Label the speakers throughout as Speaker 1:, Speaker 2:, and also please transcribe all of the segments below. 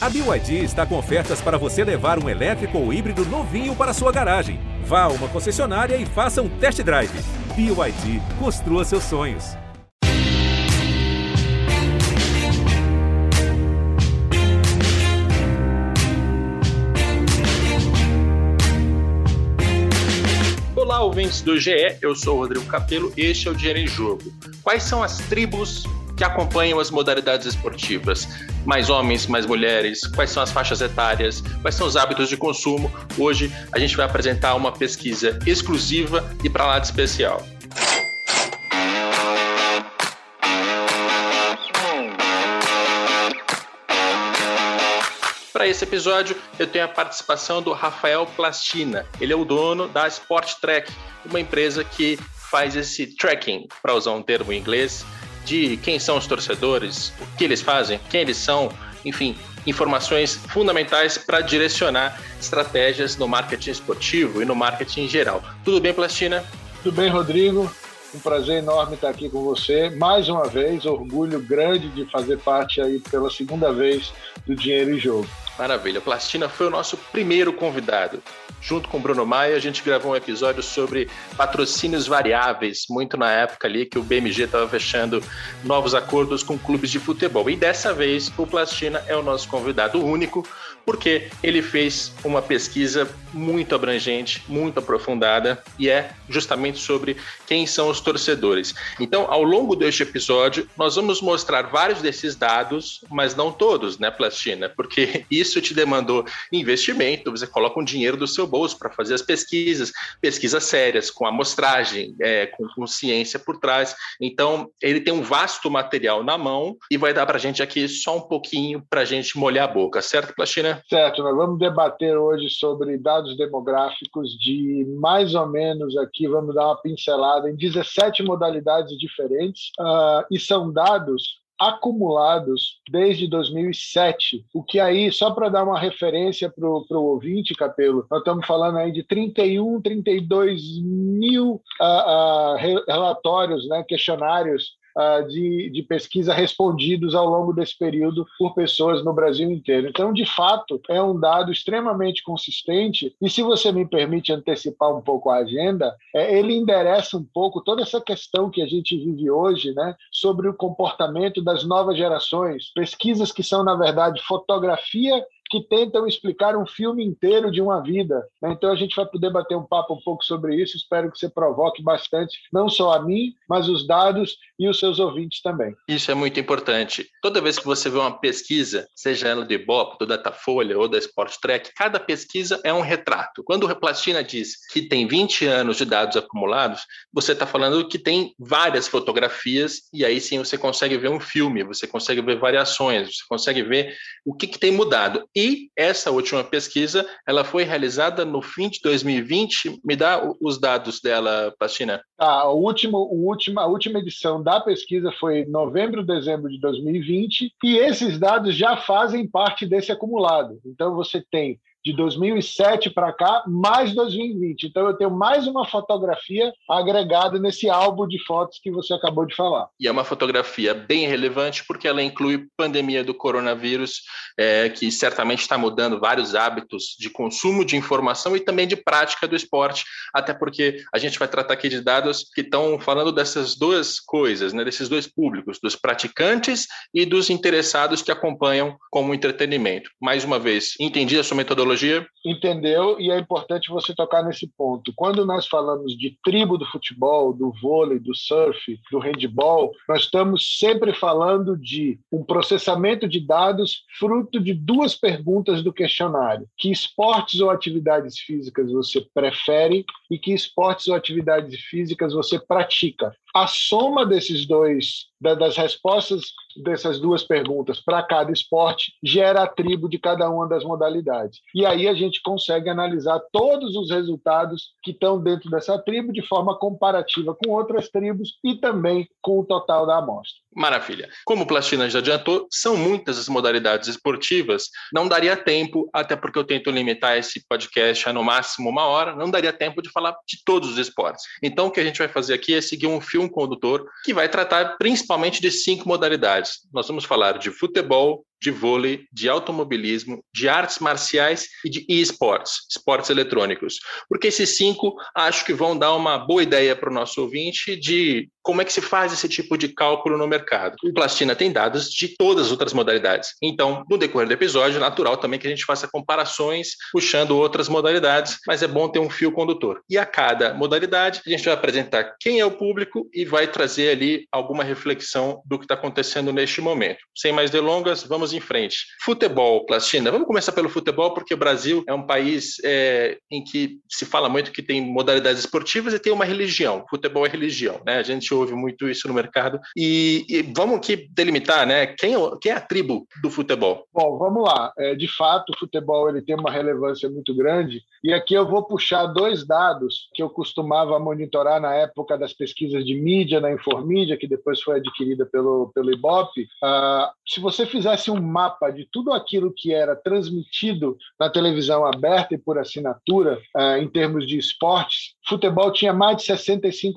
Speaker 1: A BYD está com ofertas para você levar um elétrico ou híbrido novinho para sua garagem. Vá a uma concessionária e faça um test drive. BYD, construa seus sonhos.
Speaker 2: Olá, ouvintes do GE, eu sou o Rodrigo Capello e este é o Dinheiro em Jogo. Quais são as tribos que acompanham as modalidades esportivas? Mais homens, mais mulheres? Quais são as faixas etárias? Quais são os hábitos de consumo? Hoje a gente vai apresentar uma pesquisa exclusiva e para lá de especial. Para esse episódio, eu tenho a participação do Rafael Plastina. Ele é o dono da Sport Track, uma empresa que faz esse tracking, para usar um termo em inglês, de quem são os torcedores, o que eles fazem, quem eles são, enfim, informações fundamentais para direcionar estratégias no marketing esportivo e no marketing em geral. Tudo bem, Plastina?
Speaker 3: Tudo bem, Rodrigo. Um prazer enorme estar aqui com você. Mais uma vez, orgulho grande de fazer parte aí pela segunda vez do Dinheiro em Jogo.
Speaker 2: Maravilha. Plastina foi o nosso primeiro convidado. Junto com o Bruno Maia, a gente gravou um episódio sobre patrocínios variáveis, muito na época ali que o BMG estava fechando novos acordos com clubes de futebol. E dessa vez, o Plastina é o nosso convidado único, porque ele fez uma pesquisa muito abrangente, muito aprofundada, e é justamente sobre quem são os torcedores. Então, ao longo deste episódio, nós vamos mostrar vários desses dados, mas não todos, né, Plastina? Porque isso te demandou investimento, você coloca um dinheiro do seu bolso para fazer as pesquisas, pesquisas sérias, com amostragem, é, com, com ciência por trás. Então, ele tem um vasto material na mão e vai dar para a gente aqui só um pouquinho para a gente molhar a boca, certo, Plastina?
Speaker 3: Certo, nós vamos debater hoje sobre dados demográficos de mais ou menos aqui, vamos dar uma pincelada em 17 modalidades diferentes, uh, e são dados acumulados desde 2007. O que aí, só para dar uma referência para o ouvinte, Capelo, nós estamos falando aí de 31, 32 mil uh, uh, relatórios, né, questionários de, de pesquisa respondidos ao longo desse período por pessoas no Brasil inteiro. Então, de fato, é um dado extremamente consistente e, se você me permite antecipar um pouco a agenda, é, ele endereça um pouco toda essa questão que a gente vive hoje, né, sobre o comportamento das novas gerações, pesquisas que são, na verdade, fotografia que tentam explicar um filme inteiro de uma vida. Né? Então a gente vai poder bater um papo um pouco sobre isso. Espero que você provoque bastante, não só a mim, mas os dados e os seus ouvintes também.
Speaker 2: Isso é muito importante. Toda vez que você vê uma pesquisa, seja ela do Ibope, do Datafolha ou da Sport Track, cada pesquisa é um retrato. Quando o Replastina diz que tem 20 anos de dados acumulados, você está falando que tem várias fotografias e aí sim você consegue ver um filme, você consegue ver variações, você consegue ver o que, que tem mudado. E essa última pesquisa, ela foi realizada no fim de 2020. Me dá os dados dela, Pastina.
Speaker 3: Ah, a, última, o última, a última edição da pesquisa foi novembro, dezembro de 2020, e esses dados já fazem parte desse acumulado. Então, você tem de 2007 para cá, mais 2020. Então eu tenho mais uma fotografia agregada nesse álbum de fotos que você acabou de falar.
Speaker 2: E é uma fotografia bem relevante porque ela inclui pandemia do coronavírus, é, que certamente está mudando vários hábitos de consumo de informação e também de prática do esporte, até porque a gente vai tratar aqui de dados que estão falando dessas duas coisas, né, desses dois públicos, dos praticantes e dos interessados que acompanham como entretenimento. Mais uma vez, entendi a sua metodologia metodologia?
Speaker 3: Entendeu, e é importante você tocar nesse ponto. Quando nós falamos de tribo do futebol, do vôlei, do surf, do handball, nós estamos sempre falando de um processamento de dados fruto de duas perguntas do questionário: que esportes ou atividades físicas você prefere e que esportes ou atividades físicas você pratica. A soma desses dois, das respostas dessas duas perguntas para cada esporte, gera a tribo de cada uma das modalidades. E aí a gente consegue analisar todos os resultados que estão dentro dessa tribo de forma comparativa com outras tribos e também com o total da amostra.
Speaker 2: Maravilha. Como o Plastina já adiantou, são muitas as modalidades esportivas. Não daria tempo, até porque eu tento limitar esse podcast a no máximo uma hora, não daria tempo de falar de todos os esportes. Então, o que a gente vai fazer aqui é seguir um fio condutor que vai tratar principalmente de cinco modalidades. Nós vamos falar de futebol, de vôlei, de automobilismo, de artes marciais e de esportes, esportes eletrônicos. Porque esses cinco acho que vão dar uma boa ideia para o nosso ouvinte de como é que se faz esse tipo de cálculo no mercado. O Plastina tem dados de todas as outras modalidades. Então, no decorrer do episódio, é natural também que a gente faça comparações puxando outras modalidades, mas é bom ter um fio condutor. E a cada modalidade, a gente vai apresentar quem é o público e vai trazer ali alguma reflexão do que está acontecendo neste momento. Sem mais delongas, vamos em frente. Futebol, Plastina. Vamos começar pelo futebol, porque o Brasil é um país é, em que se fala muito que tem modalidades esportivas e tem uma religião. Futebol é religião, né? A gente ouve muito isso no mercado. E, e vamos aqui delimitar, né? Quem, é quem é a tribo do futebol?
Speaker 3: Bom, vamos lá. É, de fato, o futebol ele tem uma relevância muito grande. E aqui eu vou puxar dois dados que eu costumava monitorar na época das pesquisas de mídia, na Informídia, que depois foi adquirida pelo, pelo Ibope. Uh, se você fizesse um mapa de tudo aquilo que era transmitido na televisão aberta e por assinatura, uh, em termos de esportes, futebol tinha mais de 65%.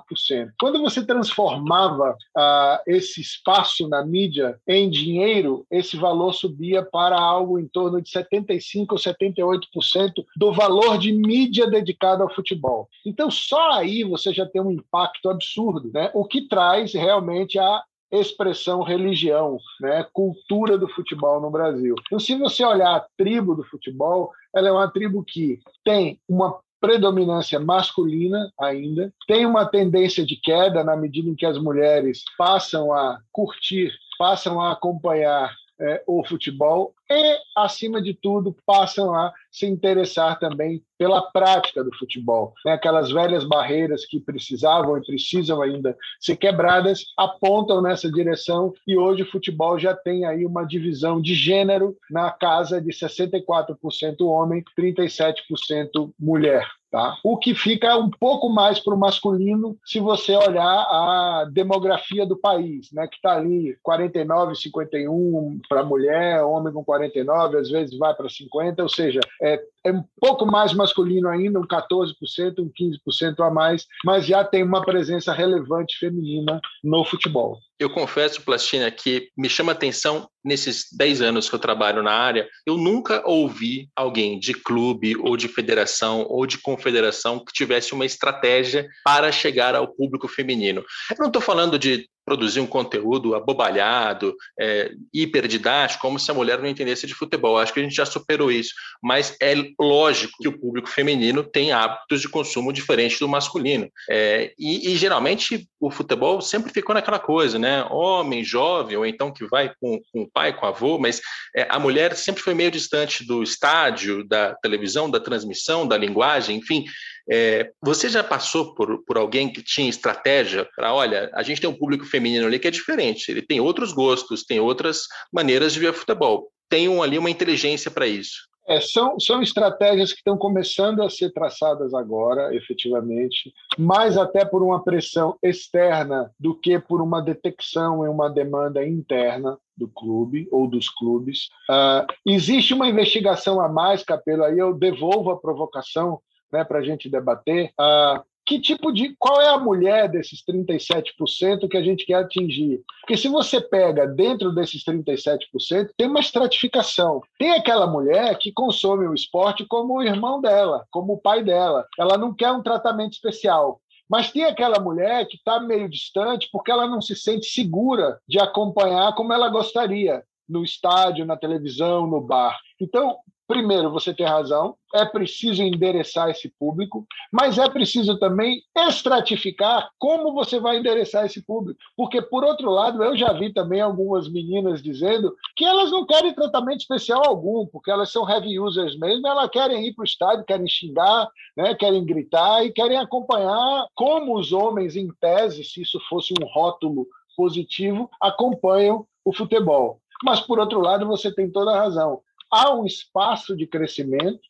Speaker 3: Quando você transformava uh, esse espaço na mídia em dinheiro, esse valor subia para algo em torno de 75% ou 78% do valor de mídia dedicado ao futebol. Então, só aí você já tem um impacto absurdo, né? o que traz realmente a expressão religião, né, cultura do futebol no Brasil. Então, se você olhar a tribo do futebol, ela é uma tribo que tem uma predominância masculina ainda, tem uma tendência de queda na medida em que as mulheres passam a curtir, passam a acompanhar é, o futebol e, acima de tudo, passam a se interessar também pela prática do futebol. Né? Aquelas velhas barreiras que precisavam e precisam ainda ser quebradas apontam nessa direção e hoje o futebol já tem aí uma divisão de gênero na casa de 64% homem, 37% mulher. Tá? O que fica um pouco mais para o masculino se você olhar a demografia do país, né? que está ali 49, 51 para mulher, homem com 49, às vezes vai para 50, ou seja, é, é um pouco mais masculino ainda, um 14%, um 15% a mais, mas já tem uma presença relevante feminina no futebol.
Speaker 2: Eu confesso, Plastina, que me chama atenção nesses 10 anos que eu trabalho na área, eu nunca ouvi alguém de clube ou de federação ou de confederação que tivesse uma estratégia para chegar ao público feminino. Eu não estou falando de produzir um conteúdo abobalhado, é, hiperdidático, como se a mulher não entendesse de futebol. Acho que a gente já superou isso. Mas é lógico que o público feminino tem hábitos de consumo diferentes do masculino. É, e, e, geralmente o futebol sempre ficou naquela coisa, né? Homem, jovem, ou então que vai com, com o pai, com o avô, mas é, a mulher sempre foi meio distante do estádio, da televisão, da transmissão, da linguagem, enfim. É, você já passou por, por alguém que tinha estratégia para, olha, a gente tem um público feminino ali que é diferente, ele tem outros gostos, tem outras maneiras de ver futebol. Tem um, ali uma inteligência para isso.
Speaker 3: É, são, são estratégias que estão começando a ser traçadas agora, efetivamente, mais até por uma pressão externa do que por uma detecção e uma demanda interna do clube ou dos clubes. Uh, existe uma investigação a mais, Capelo, aí eu devolvo a provocação né, para a gente debater. Uh, que tipo de. Qual é a mulher desses 37% que a gente quer atingir? Porque se você pega dentro desses 37%, tem uma estratificação. Tem aquela mulher que consome o esporte como o irmão dela, como o pai dela. Ela não quer um tratamento especial. Mas tem aquela mulher que está meio distante porque ela não se sente segura de acompanhar como ela gostaria no estádio, na televisão, no bar. Então, Primeiro, você tem razão, é preciso endereçar esse público, mas é preciso também estratificar como você vai endereçar esse público. Porque, por outro lado, eu já vi também algumas meninas dizendo que elas não querem tratamento especial algum, porque elas são heavy users mesmo, elas querem ir para o estádio, querem xingar, né, querem gritar e querem acompanhar como os homens, em tese, se isso fosse um rótulo positivo, acompanham o futebol. Mas, por outro lado, você tem toda a razão há um espaço de crescimento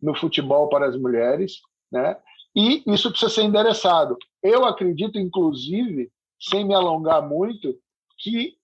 Speaker 3: no futebol para as mulheres, né? E isso precisa ser endereçado. Eu acredito, inclusive, sem me alongar muito, que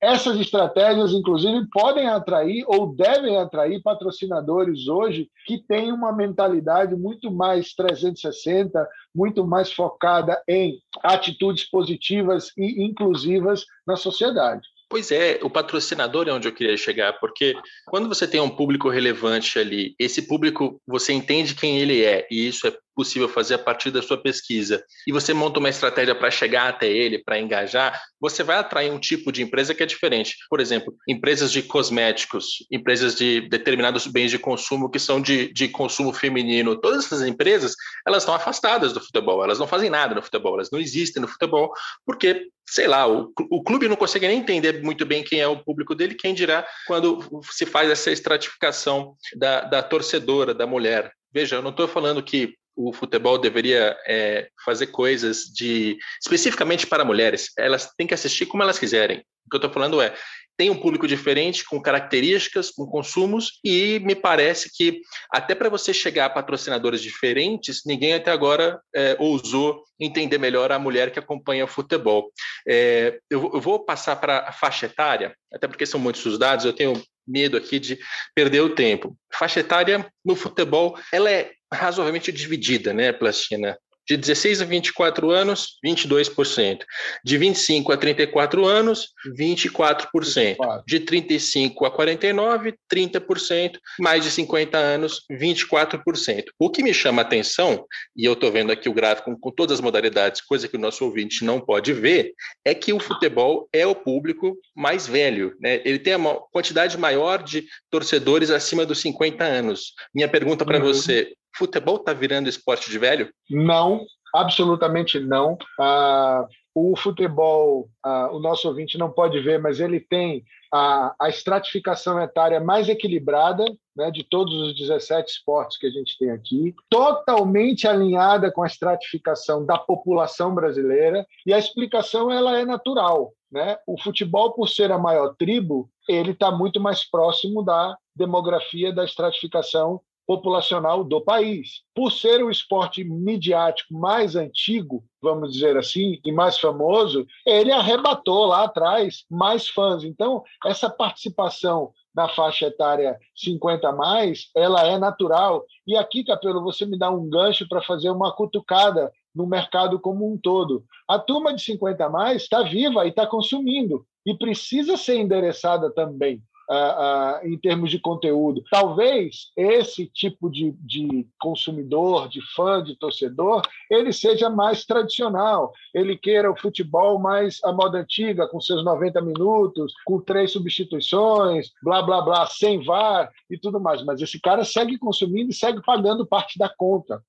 Speaker 3: essas estratégias, inclusive, podem atrair ou devem atrair patrocinadores hoje que têm uma mentalidade muito mais 360, muito mais focada em atitudes positivas e inclusivas na sociedade.
Speaker 2: Pois é, o patrocinador é onde eu queria chegar, porque quando você tem um público relevante ali, esse público você entende quem ele é, e isso é possível fazer a partir da sua pesquisa, e você monta uma estratégia para chegar até ele, para engajar, você vai atrair um tipo de empresa que é diferente. Por exemplo, empresas de cosméticos, empresas de determinados bens de consumo que são de, de consumo feminino, todas essas empresas, elas estão afastadas do futebol, elas não fazem nada no futebol, elas não existem no futebol, porque, sei lá, o, o clube não consegue nem entender muito bem quem é o público dele, quem dirá quando se faz essa estratificação da, da torcedora, da mulher. Veja, eu não estou falando que o futebol deveria é, fazer coisas de especificamente para mulheres. Elas têm que assistir como elas quiserem. O que eu estou falando é tem um público diferente, com características, com consumos, e me parece que até para você chegar a patrocinadores diferentes, ninguém até agora é, ousou entender melhor a mulher que acompanha o futebol. É, eu, eu, vou passar para a faixa etária, até porque são muitos os dados, eu tenho medo aqui de perder o tempo. Faixa etária no futebol, ela é razoavelmente dividida, né, Plastina? De 16 a 24 anos, 22%. De 25 a 34 anos, 24%. 24. De 35 a 49, 30%. Mais de 50 anos, 24%. O que me chama a atenção, e eu estou vendo aqui o gráfico com todas as modalidades, coisa que o nosso ouvinte não pode ver, é que o futebol é o público mais velho. Né? Ele tem uma quantidade maior de torcedores acima dos 50 anos. Minha pergunta para uhum. você: futebol está virando esporte de velho?
Speaker 3: Não, absolutamente não. Ah, o futebol, ah, o nosso ouvinte não pode ver, mas ele tem a, a estratificação etária mais equilibrada né, de todos os 17 esportes que a gente tem aqui, totalmente alinhada com a estratificação da população brasileira, e a explicação ela é natural. Né? O futebol, por ser a maior tribo, ele está muito mais próximo da demografia da estratificação populacional do país. Por ser o esporte midiático mais antigo, vamos dizer assim, e mais famoso, ele arrebatou lá atrás mais fãs. Então, essa participação na faixa etária 50 mais, ela é natural. E aqui, Capelo, você me dá um gancho para fazer uma cutucada no mercado como um todo. A turma de 50 mais está viva e está consumindo e precisa ser endereçada também uh, uh, em termos de conteúdo. Talvez esse tipo de, de consumidor, de fã, de torcedor, ele seja mais tradicional. Ele queira o futebol mais à moda antiga, com seus 90 minutos, com três substituições, blá, blá, blá, sem VAR e tudo mais. Mas esse cara segue consumindo e segue pagando parte da conta.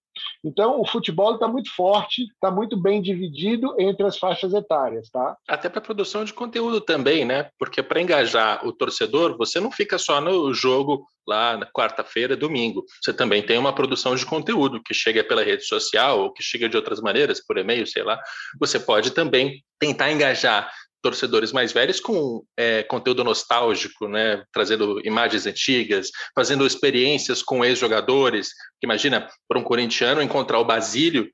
Speaker 3: Então, o futebol está muito forte, está muito bem dividido entre as faixas etárias, tá?
Speaker 2: Até para produção de conteúdo também, né? Porque para engajar o torcedor, você não fica só no jogo lá na quarta-feira, domingo. Você também tem uma produção de conteúdo que chega pela rede social ou que chega de outras maneiras, por e-mail, sei lá. Você pode também tentar engajar torcedores mais velhos com é, conteúdo nostálgico, né? trazendo imagens antigas, fazendo experiências com ex-jogadores. Imagina, para um corintiano encontrar o Basílio,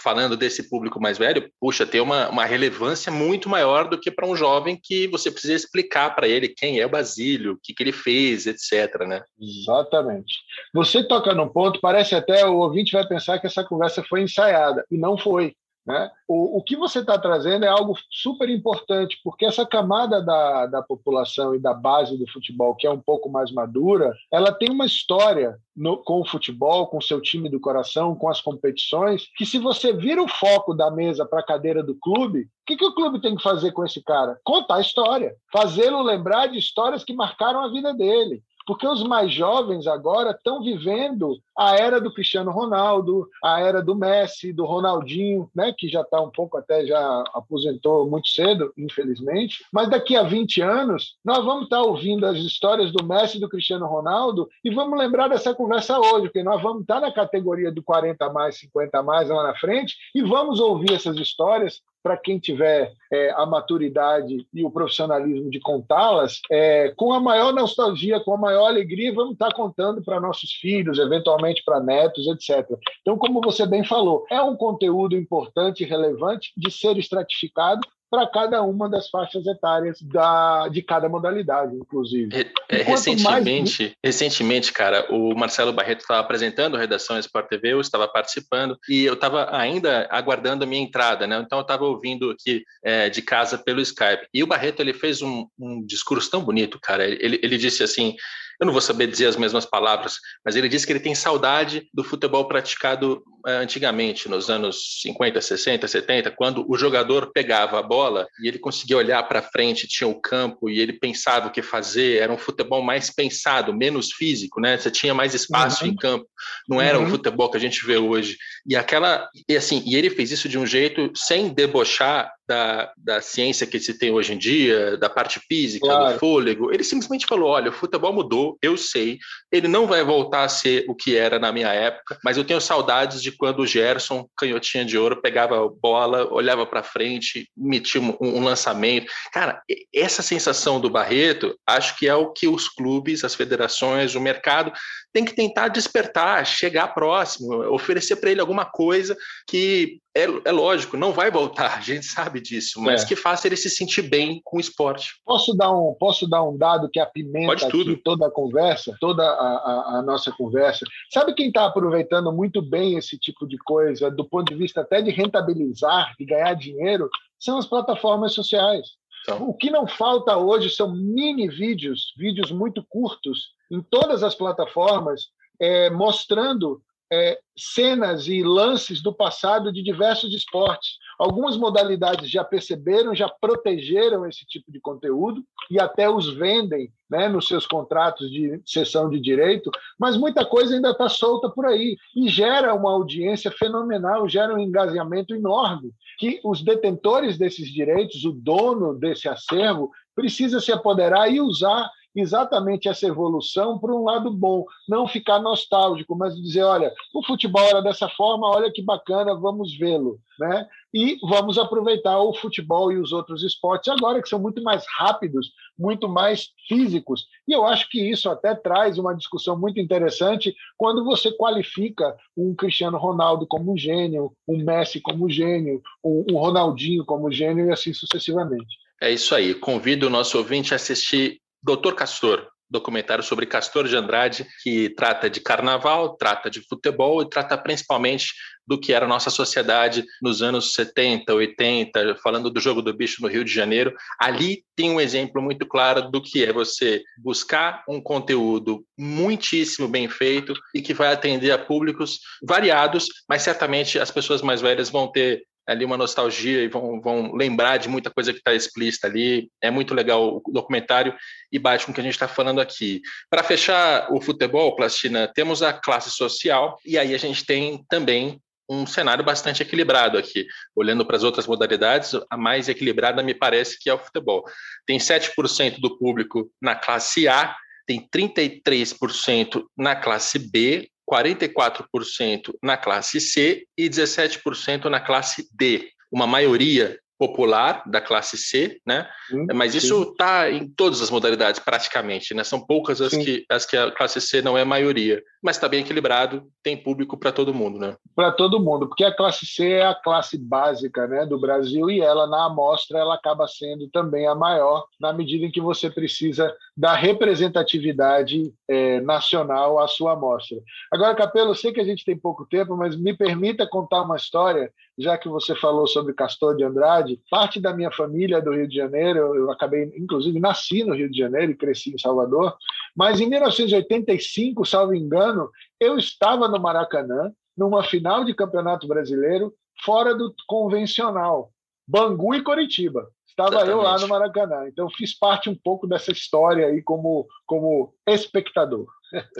Speaker 2: falando desse público mais velho, puxa, tem uma, uma relevância muito maior do que para um jovem que você precisa explicar para ele quem é o Basílio, o que, que ele fez, etc. Né?
Speaker 3: Exatamente. Você toca num ponto, parece até o ouvinte vai pensar que essa conversa foi ensaiada, e não foi. Né? O, o que você está trazendo é algo super importante, porque essa camada da, da população e da base do futebol, que é um pouco mais madura, ela tem uma história no, com o futebol, com o seu time do coração, com as competições, que se você vira o foco da mesa para a cadeira do clube, o que, que o clube tem que fazer com esse cara? Contar a história, fazê-lo lembrar de histórias que marcaram a vida dele. Porque os mais jovens agora estão vivendo a era do Cristiano Ronaldo, a era do Messi, do Ronaldinho, né, que já está um pouco até já aposentou muito cedo, infelizmente. Mas daqui a 20 anos, nós vamos estar tá ouvindo as histórias do Messi e do Cristiano Ronaldo e vamos lembrar dessa conversa hoje, porque nós vamos estar tá na categoria do 40 mais, 50 mais lá na frente e vamos ouvir essas histórias para quem tiver é, a maturidade e o profissionalismo de contá-las, é, com a maior nostalgia, com a maior alegria, vamos estar contando para nossos filhos, eventualmente para netos, etc. Então, como você bem falou, é um conteúdo importante e relevante de ser estratificado para cada uma das faixas etárias da, de cada modalidade, inclusive.
Speaker 2: É, recentemente, mais... recentemente, cara, o Marcelo Barreto estava apresentando a redação Sport TV, eu estava participando e eu estava ainda aguardando a minha entrada, né? Então eu estava ouvindo aqui é, de casa pelo Skype. E o Barreto ele fez um, um discurso tão bonito, cara. Ele, ele disse assim: eu não vou saber dizer as mesmas palavras, mas ele disse que ele tem saudade do futebol praticado eh, antigamente, nos anos 50, 60, 70, quando o jogador pegava a bola e ele conseguia olhar para frente, tinha o campo e ele pensava o que fazer, era um futebol mais pensado, menos físico, né? Você tinha mais espaço uhum. em campo, não era uhum. o futebol que a gente vê hoje. E aquela, e assim, e ele fez isso de um jeito sem debochar da, da ciência que se tem hoje em dia, da parte física, claro. do fôlego. Ele simplesmente falou: olha, o futebol mudou, eu sei, ele não vai voltar a ser o que era na minha época, mas eu tenho saudades de quando o Gerson, canhotinha de ouro, pegava a bola, olhava para frente, metia um, um, lançamento. Cara, essa sensação do Barreto, acho que é o que os clubes, as federações, o mercado tem que tentar despertar, chegar próximo, oferecer para ele alguma coisa que é, é, lógico, não vai voltar, a gente sabe disso, mas é. que faça ele se sentir bem com o esporte.
Speaker 3: Posso dar um, posso dar um dado que apimenta aqui toda a conversa, toda a, a, a nossa conversa? Sabe quem está aproveitando muito bem esse tipo de coisa, do ponto de vista até de rentabilizar, de ganhar dinheiro, são as plataformas sociais. Então. O que não falta hoje são mini vídeos, vídeos muito curtos, em todas as plataformas, é, mostrando é, cenas e lances do passado de diversos esportes. Algumas modalidades já perceberam, já protegeram esse tipo de conteúdo e até os vendem né, nos seus contratos de cessão de direito, mas muita coisa ainda está solta por aí e gera uma audiência fenomenal, gera um engajamento enorme que os detentores desses direitos, o dono desse acervo, precisa se apoderar e usar exatamente essa evolução para um lado bom, não ficar nostálgico, mas dizer, olha, o futebol era dessa forma, olha que bacana, vamos vê-lo, né? E vamos aproveitar o futebol e os outros esportes agora que são muito mais rápidos, muito mais físicos. E eu acho que isso até traz uma discussão muito interessante quando você qualifica um Cristiano Ronaldo como um gênio, um Messi como um gênio, um Ronaldinho como gênio e assim sucessivamente.
Speaker 2: É isso aí. Convido o nosso ouvinte a assistir Doutor Castor, documentário sobre Castor de Andrade, que trata de carnaval, trata de futebol e trata principalmente do que era a nossa sociedade nos anos 70, 80, falando do jogo do bicho no Rio de Janeiro. Ali tem um exemplo muito claro do que é você buscar um conteúdo muitíssimo bem feito e que vai atender a públicos variados, mas certamente as pessoas mais velhas vão ter ali uma nostalgia e vão, vão lembrar de muita coisa que está explícita ali. É muito legal o documentário e bate com o que a gente está falando aqui. Para fechar o futebol, Plastina, temos a classe social e aí a gente tem também um cenário bastante equilibrado aqui. Olhando para as outras modalidades, a mais equilibrada me parece que é o futebol. Tem 7% do público na classe A, tem 33% na classe B, 44% na classe C e 17% na classe D. Uma maioria popular da classe C, né? Sim, Mas isso está em todas as modalidades praticamente, né? São poucas as que, as que a classe C não é maioria, mas está bem equilibrado, tem público para todo mundo, né?
Speaker 3: Para todo mundo, porque a classe C é a classe básica, né, do Brasil e ela na amostra ela acaba sendo também a maior na medida em que você precisa da representatividade é, nacional à sua amostra. Agora, Capelo, eu sei que a gente tem pouco tempo, mas me permita contar uma história já que você falou sobre Castor de Andrade, parte da minha família é do Rio de Janeiro, eu acabei, inclusive, nasci no Rio de Janeiro e cresci em Salvador, mas em 1985, salvo engano, eu estava no Maracanã, numa final de Campeonato Brasileiro, fora do convencional, Bangu e Coritiba. Estava Exatamente. eu lá no Maracanã, então fiz parte um pouco dessa história aí como, como espectador.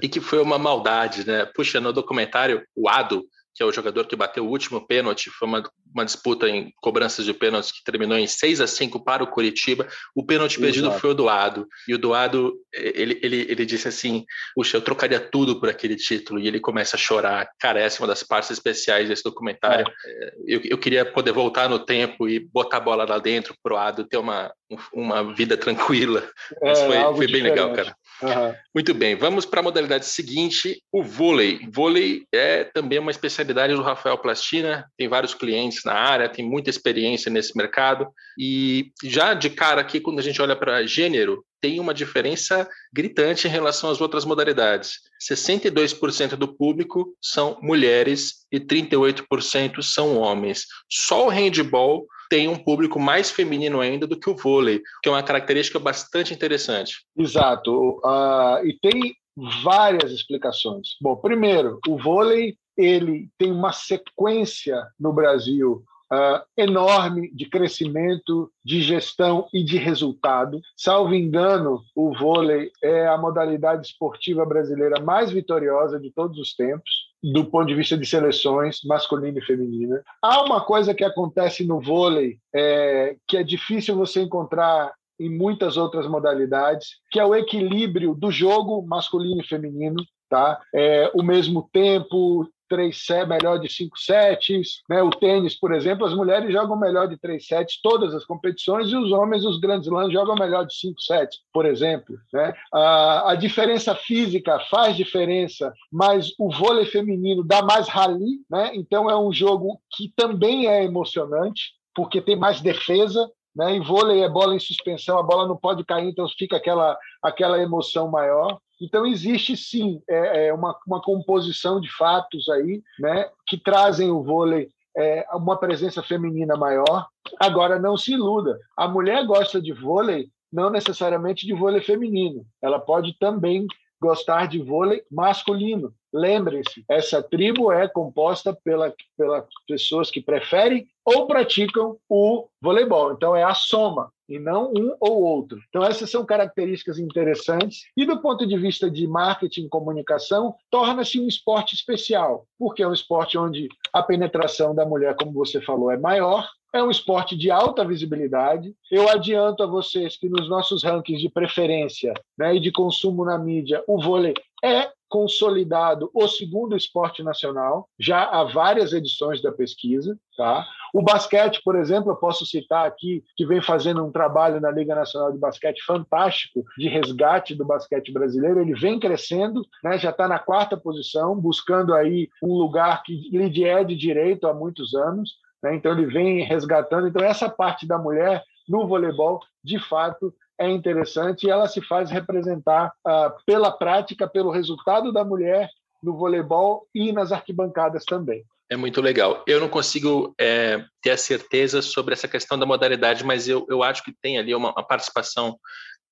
Speaker 2: E que foi uma maldade, né? Puxa, no documentário, o Ado, que é o jogador que bateu o último pênalti, foi uma, uma disputa em cobranças de pênaltis que terminou em 6 a 5 para o Curitiba. O pênalti Exato. perdido foi o Doado, e o Doado, ele, ele, ele disse assim, puxa, eu trocaria tudo por aquele título, e ele começa a chorar. Cara, essa é uma das partes especiais desse documentário. É. Eu, eu queria poder voltar no tempo e botar a bola lá dentro pro Ado ter uma, uma vida tranquila. É, Mas foi, foi bem legal, cara. Uhum. Muito bem, vamos para a modalidade seguinte, o vôlei. Vôlei é também uma especialidade do Rafael Plastina, tem vários clientes na área, tem muita experiência nesse mercado. E já de cara aqui, quando a gente olha para gênero, tem uma diferença gritante em relação às outras modalidades. 62% do público são mulheres e 38% são homens. Só o handball tem um público mais feminino ainda do que o vôlei, que é uma característica bastante interessante.
Speaker 3: Exato. Uh, e tem várias explicações. Bom, primeiro, o vôlei ele tem uma sequência no Brasil uh, enorme de crescimento, de gestão e de resultado. Salvo engano, o vôlei é a modalidade esportiva brasileira mais vitoriosa de todos os tempos do ponto de vista de seleções masculina e feminina. Há uma coisa que acontece no vôlei é, que é difícil você encontrar em muitas outras modalidades, que é o equilíbrio do jogo masculino e feminino, tá? É, o mesmo tempo, três melhor de cinco sets, né? O tênis, por exemplo, as mulheres jogam melhor de três sets todas as competições e os homens, os grandes lãs, jogam melhor de cinco sets, por exemplo, né? A, a diferença física faz diferença, mas o vôlei feminino dá mais rally, né? Então é um jogo que também é emocionante porque tem mais defesa, né? Em vôlei é bola em suspensão, a bola não pode cair, então fica aquela, aquela emoção maior. Então, existe sim é, é uma, uma composição de fatos aí né, que trazem o vôlei é, uma presença feminina maior. Agora, não se iluda, a mulher gosta de vôlei não necessariamente de vôlei feminino. Ela pode também gostar de vôlei masculino. Lembrem-se, essa tribo é composta pela, pelas pessoas que preferem ou praticam o voleibol. Então, é a soma e não um ou outro. Então, essas são características interessantes. E do ponto de vista de marketing e comunicação, torna-se um esporte especial, porque é um esporte onde a penetração da mulher, como você falou, é maior, é um esporte de alta visibilidade. Eu adianto a vocês que nos nossos rankings de preferência né, e de consumo na mídia, o vôlei é consolidado o segundo esporte nacional, já há várias edições da pesquisa. Tá? O basquete, por exemplo, eu posso citar aqui, que vem fazendo um trabalho na Liga Nacional de Basquete fantástico, de resgate do basquete brasileiro, ele vem crescendo, né? já está na quarta posição, buscando aí um lugar que lhe é de direito há muitos anos. Né? Então, ele vem resgatando. Então, essa parte da mulher no voleibol, de fato, é interessante e ela se faz representar uh, pela prática, pelo resultado da mulher no voleibol e nas arquibancadas também.
Speaker 2: É muito legal. Eu não consigo é, ter a certeza sobre essa questão da modalidade, mas eu, eu acho que tem ali uma, uma participação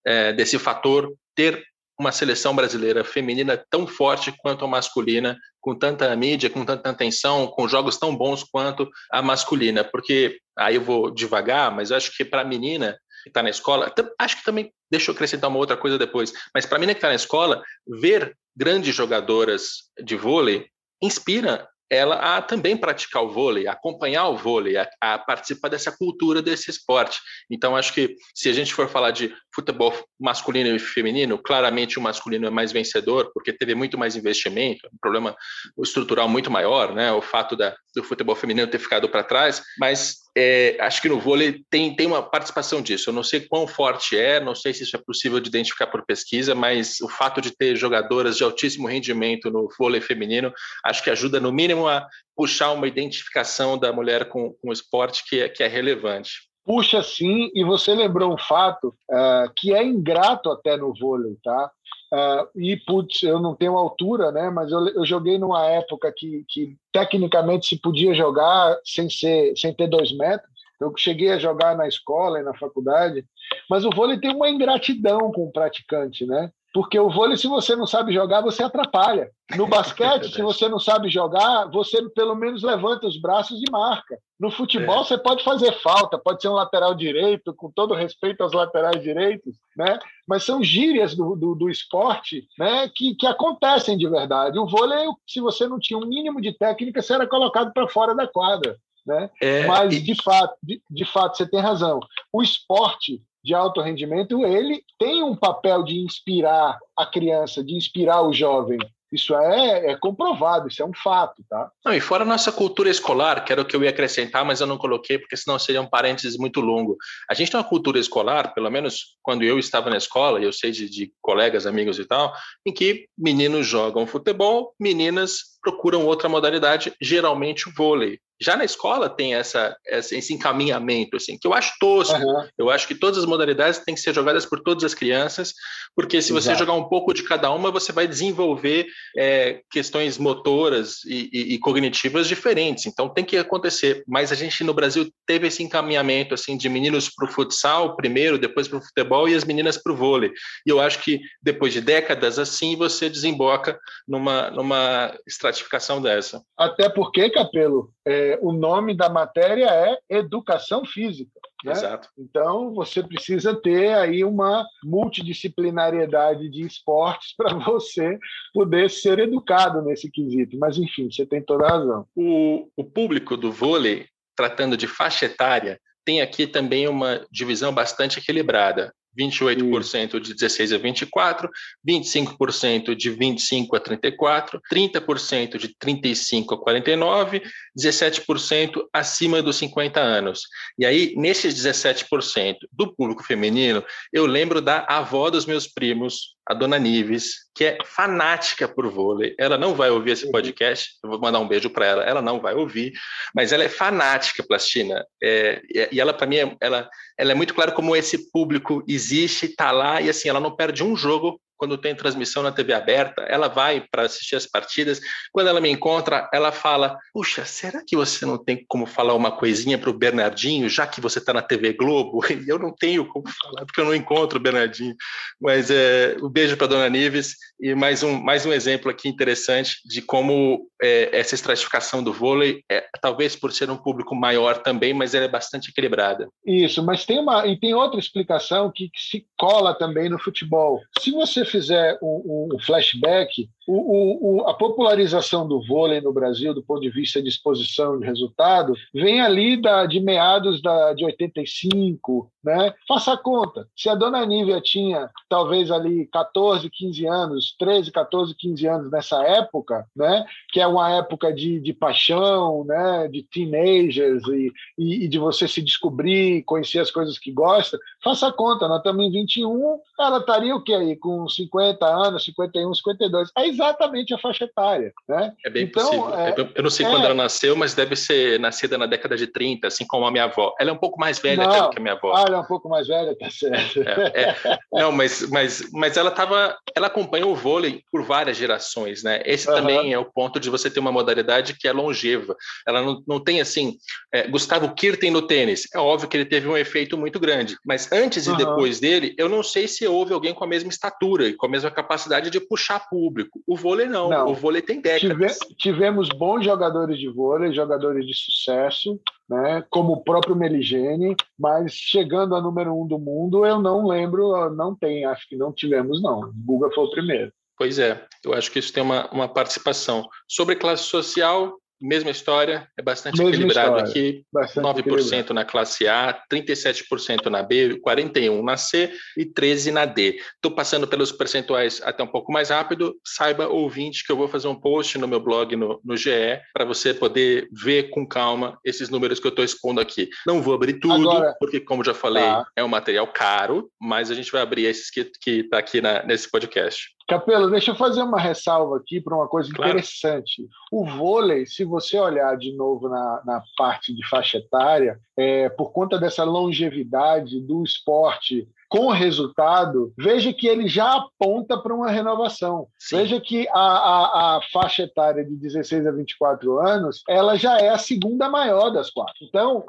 Speaker 2: é, desse fator ter uma seleção brasileira feminina tão forte quanto a masculina, com tanta mídia, com tanta atenção, com jogos tão bons quanto a masculina. Porque aí eu vou devagar, mas eu acho que para a menina que está na escola, acho que também, deixa eu acrescentar uma outra coisa depois, mas para a menina que está na escola, ver grandes jogadoras de vôlei inspira ela a também praticar o vôlei, acompanhar o vôlei, a, a, participar dessa cultura desse esporte. Então, acho que se a gente for falar de futebol masculino e feminino, claramente o masculino é mais vencedor, porque teve muito mais investimento, um problema estrutural muito maior, né? O fato da, do futebol feminino ter ficado para trás, mas é, acho que no vôlei tem, tem uma participação disso. Eu não sei quão forte é, não sei se isso é possível de identificar por pesquisa, mas o fato de ter jogadoras de altíssimo rendimento no vôlei feminino, acho que ajuda, no mínimo, a puxar uma identificação da mulher com, com o esporte que é, que é relevante.
Speaker 3: Puxa sim, e você lembrou um fato uh, que é ingrato até no vôlei, tá? Uh, e, putz, eu não tenho altura, né? Mas eu, eu joguei numa época que, que tecnicamente se podia jogar sem, ser, sem ter dois metros. Eu cheguei a jogar na escola e na faculdade, mas o vôlei tem uma ingratidão com o praticante, né? Porque o vôlei, se você não sabe jogar, você atrapalha. No basquete, se você não sabe jogar, você pelo menos levanta os braços e marca. No futebol, é. você pode fazer falta, pode ser um lateral direito, com todo respeito aos laterais direitos, né? mas são gírias do, do, do esporte né? que, que acontecem de verdade. O vôlei, se você não tinha um mínimo de técnica, você era colocado para fora da quadra. Né? É, mas, e... de, fato, de, de fato, você tem razão. O esporte de alto rendimento, ele tem um papel de inspirar a criança, de inspirar o jovem. Isso é, é, comprovado, isso é um fato, tá?
Speaker 2: Não, e fora a nossa cultura escolar, que era o que eu ia acrescentar, mas eu não coloquei, porque senão seria um parênteses muito longo. A gente tem uma cultura escolar, pelo menos quando eu estava na escola, eu sei de, de colegas, amigos e tal, em que meninos jogam futebol, meninas procuram outra modalidade, geralmente o vôlei. já na escola tem essa, esse encaminhamento, assim, que eu acho tosco. Uhum. Eu acho que todas as modalidades têm que ser jogadas por todas as crianças, porque se você Exato. jogar um pouco de cada uma, você vai desenvolver é, questões motoras e, e, e, cognitivas diferentes. Então tem que acontecer. Mas a gente no Brasil teve esse encaminhamento assim de meninos para o futsal primeiro, depois para o futebol e as meninas para o vôlei. E eu acho que depois de décadas assim você desemboca numa, numa estratificação dessa.
Speaker 3: Até porque, Capelo, é, o nome da matéria é educação física. Né?
Speaker 2: Exato.
Speaker 3: Então, você precisa ter aí uma multidisciplinariedade de esportes para você poder ser educado nesse quesito. Mas, enfim, você tem toda a razão.
Speaker 2: O, o público do vôlei, tratando de faixa etária, tem aqui também uma divisão bastante equilibrada. 28% de 16 a 24, 25% de 25 a 34, 30% de 35 a 49, 17% acima dos 50 anos. E aí, nesses 17% do público feminino, eu lembro da avó dos meus primos, a dona Nives, que é fanática por vôlei. Ela não vai ouvir esse podcast, eu vou mandar um beijo para ela. Ela não vai ouvir, mas ela é fanática plastina. É, e ela, para mim, é, ela, ela é muito claro como esse público existe, está lá, e assim, ela não perde um jogo quando tem transmissão na TV aberta, ela vai para assistir as partidas. Quando ela me encontra, ela fala: Puxa, será que você não tem como falar uma coisinha para o Bernardinho, já que você está na TV Globo? E eu não tenho como falar, porque eu não encontro o Bernardinho. Mas é, um beijo para dona Nives e mais um, mais um exemplo aqui interessante de como é, essa estratificação do vôlei, é, talvez por ser um público maior também, mas ela é bastante equilibrada.
Speaker 3: Isso, mas tem uma e tem outra explicação que, que se cola também no futebol. Se você fizer um, um flashback, o, o, a popularização do vôlei no Brasil, do ponto de vista de exposição de resultado, vem ali da, de meados da, de 85, né? Faça a conta. Se a dona Nívia tinha talvez ali 14, 15 anos, 13, 14, 15 anos nessa época, né? que é uma época de, de paixão, né? de teenagers e, e, e de você se descobrir, conhecer as coisas que gosta, faça a conta. Nós estamos em 21, ela estaria o quê aí? Com 50 anos, 51, 52. É exatamente a faixa etária. Né?
Speaker 2: É bem então, possível. É, eu não sei é, quando ela nasceu, mas deve ser nascida na década de 30, assim como a minha avó. Ela é um pouco mais velha não, que a minha avó.
Speaker 3: Ah, ela é um pouco mais velha, tá certo.
Speaker 2: É, é. não, mas, mas, mas ela tava, ela acompanhou o vôlei por várias gerações, né? Esse uhum. também é o ponto de você ter uma modalidade que é longeva. Ela não, não tem assim, é, Gustavo Kirten no tênis. É óbvio que ele teve um efeito muito grande, mas antes uhum. e depois dele, eu não sei se houve alguém com a mesma estatura e com a mesma capacidade de puxar público. O vôlei não. não. O vôlei tem décadas.
Speaker 3: Tive, tivemos bons jogadores de vôlei, jogadores de sucesso, né, como o próprio Meligene, mas chegando a número um do mundo, eu não lembro, não tem, acho que não tivemos, não. O Guga foi o primeiro.
Speaker 2: Pois é, eu acho que isso tem uma, uma participação. Sobre classe social, Mesma história, é bastante Mesma equilibrado história, aqui. Bastante 9% equilibrado. na classe A, 37% na B, 41% na C e 13% na D. Estou passando pelos percentuais até um pouco mais rápido. Saiba, ouvinte, que eu vou fazer um post no meu blog no, no GE para você poder ver com calma esses números que eu estou expondo aqui. Não vou abrir tudo, Agora, porque, como já falei, tá. é um material caro, mas a gente vai abrir esses que está aqui na, nesse podcast.
Speaker 3: Capelo, deixa eu fazer uma ressalva aqui para uma coisa claro. interessante. O vôlei, se você olhar de novo na, na parte de faixa etária, é, por conta dessa longevidade do esporte com resultado, veja que ele já aponta para uma renovação. Sim. Veja que a, a, a, faixa etária de 16 a 24 anos, ela já é a segunda maior das quatro. Então,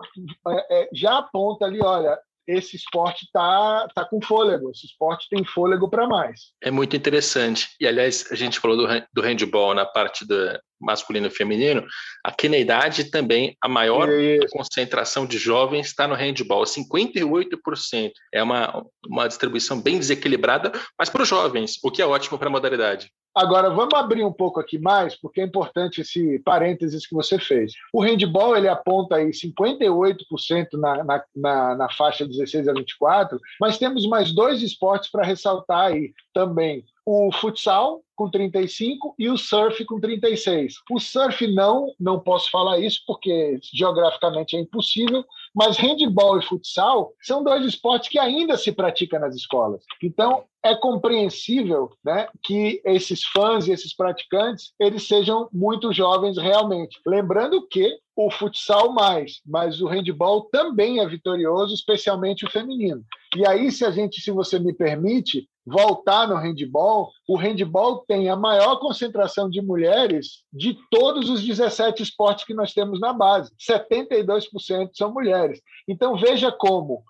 Speaker 3: é, é, já aponta ali, olha, esse esporte está tá com fôlego, esse esporte tem fôlego para mais.
Speaker 2: É muito interessante. E, aliás, a gente falou do, do handball na parte do masculino e feminino, aqui na idade também a maior Isso. concentração de jovens está no handball, 58%. É uma, uma distribuição bem desequilibrada, mas para os jovens, o que é ótimo para a modalidade.
Speaker 3: Agora, vamos abrir um pouco aqui mais, porque é importante esse parênteses que você fez. O handball ele aponta aí 58% na, na, na, na faixa 16 a 24, mas temos mais dois esportes para ressaltar aí também. O futsal, com 35 e o surf com 36. O surf não, não posso falar isso porque geograficamente é impossível, mas handball e futsal são dois esportes que ainda se praticam nas escolas. Então, é compreensível né, que esses fãs e esses praticantes eles sejam muito jovens realmente. Lembrando que o futsal mais, mas o handball também é vitorioso, especialmente o feminino. E aí, se a gente, se você me permite, voltar no handball, o handball tem a maior concentração de mulheres de todos os 17 esportes que nós temos na base. 72% são mulheres. Então veja como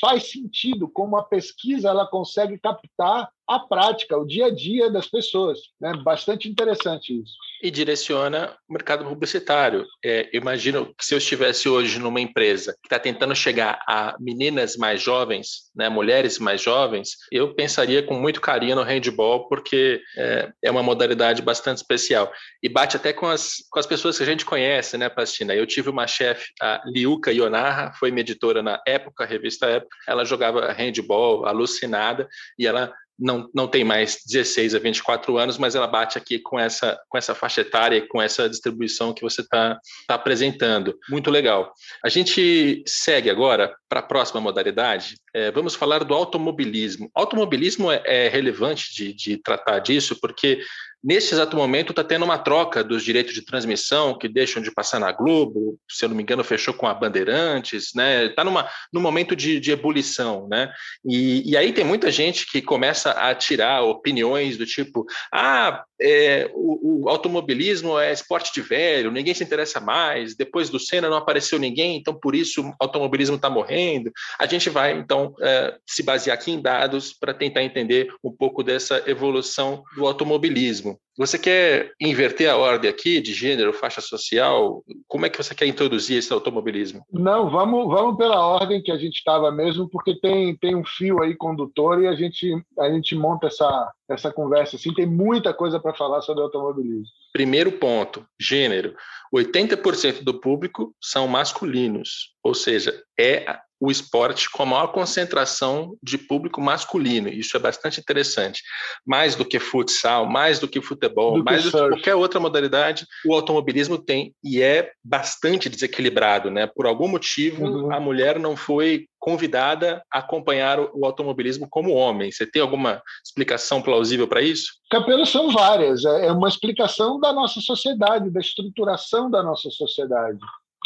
Speaker 3: faz sentido como a pesquisa ela consegue captar a prática, o dia a dia das pessoas. Né? Bastante interessante isso.
Speaker 2: E direciona o mercado publicitário. É, imagino que se eu estivesse hoje numa empresa que está tentando chegar a meninas mais jovens, né, mulheres mais jovens, eu pensaria com muito carinho no handball, porque é, é uma modalidade bastante especial. E bate até com as, com as pessoas que a gente conhece, né, Pastina? Eu tive uma chefe, a Liuka Ionarra, foi minha editora na época, revista Época, ela jogava handball alucinada, e ela não, não tem mais 16 a 24 anos, mas ela bate aqui com essa, com essa faixa etária com essa distribuição que você está tá apresentando. Muito legal. A gente segue agora para a próxima modalidade. É, vamos falar do automobilismo. Automobilismo é, é relevante de, de tratar disso, porque Neste exato momento, está tendo uma troca dos direitos de transmissão que deixam de passar na Globo, se eu não me engano, fechou com a Bandeirantes, né? Está num momento de, de ebulição, né? E, e, aí tem muita gente que começa a tirar opiniões do tipo: ah, é, o, o, automobilismo é esporte de velho, ninguém se interessa mais, depois do Senna não apareceu ninguém, então por isso o automobilismo está morrendo. A gente vai, então, é, se basear aqui em dados para tentar entender um pouco dessa evolução do automobilismo. Você quer inverter a ordem aqui de gênero, faixa social? Como é que você quer introduzir esse automobilismo?
Speaker 3: Não, vamos, vamos pela ordem que a gente estava mesmo, porque tem, tem um fio aí condutor e a gente, a gente monta essa, essa conversa assim. Tem muita coisa para falar sobre automobilismo.
Speaker 2: Primeiro ponto: gênero. 80% do público são masculinos, ou seja, é o esporte com a maior concentração de público masculino. Isso é bastante interessante. Mais do que futsal, mais do que futebol, do mais que do que qualquer outra modalidade, o automobilismo tem e é bastante desequilibrado, né? Por algum motivo, uhum. a mulher não foi convidada a acompanhar o automobilismo como homem. Você tem alguma explicação plausível para isso?
Speaker 3: Capelo são várias. É, é uma explicação da nossa sociedade, da estruturação da nossa sociedade.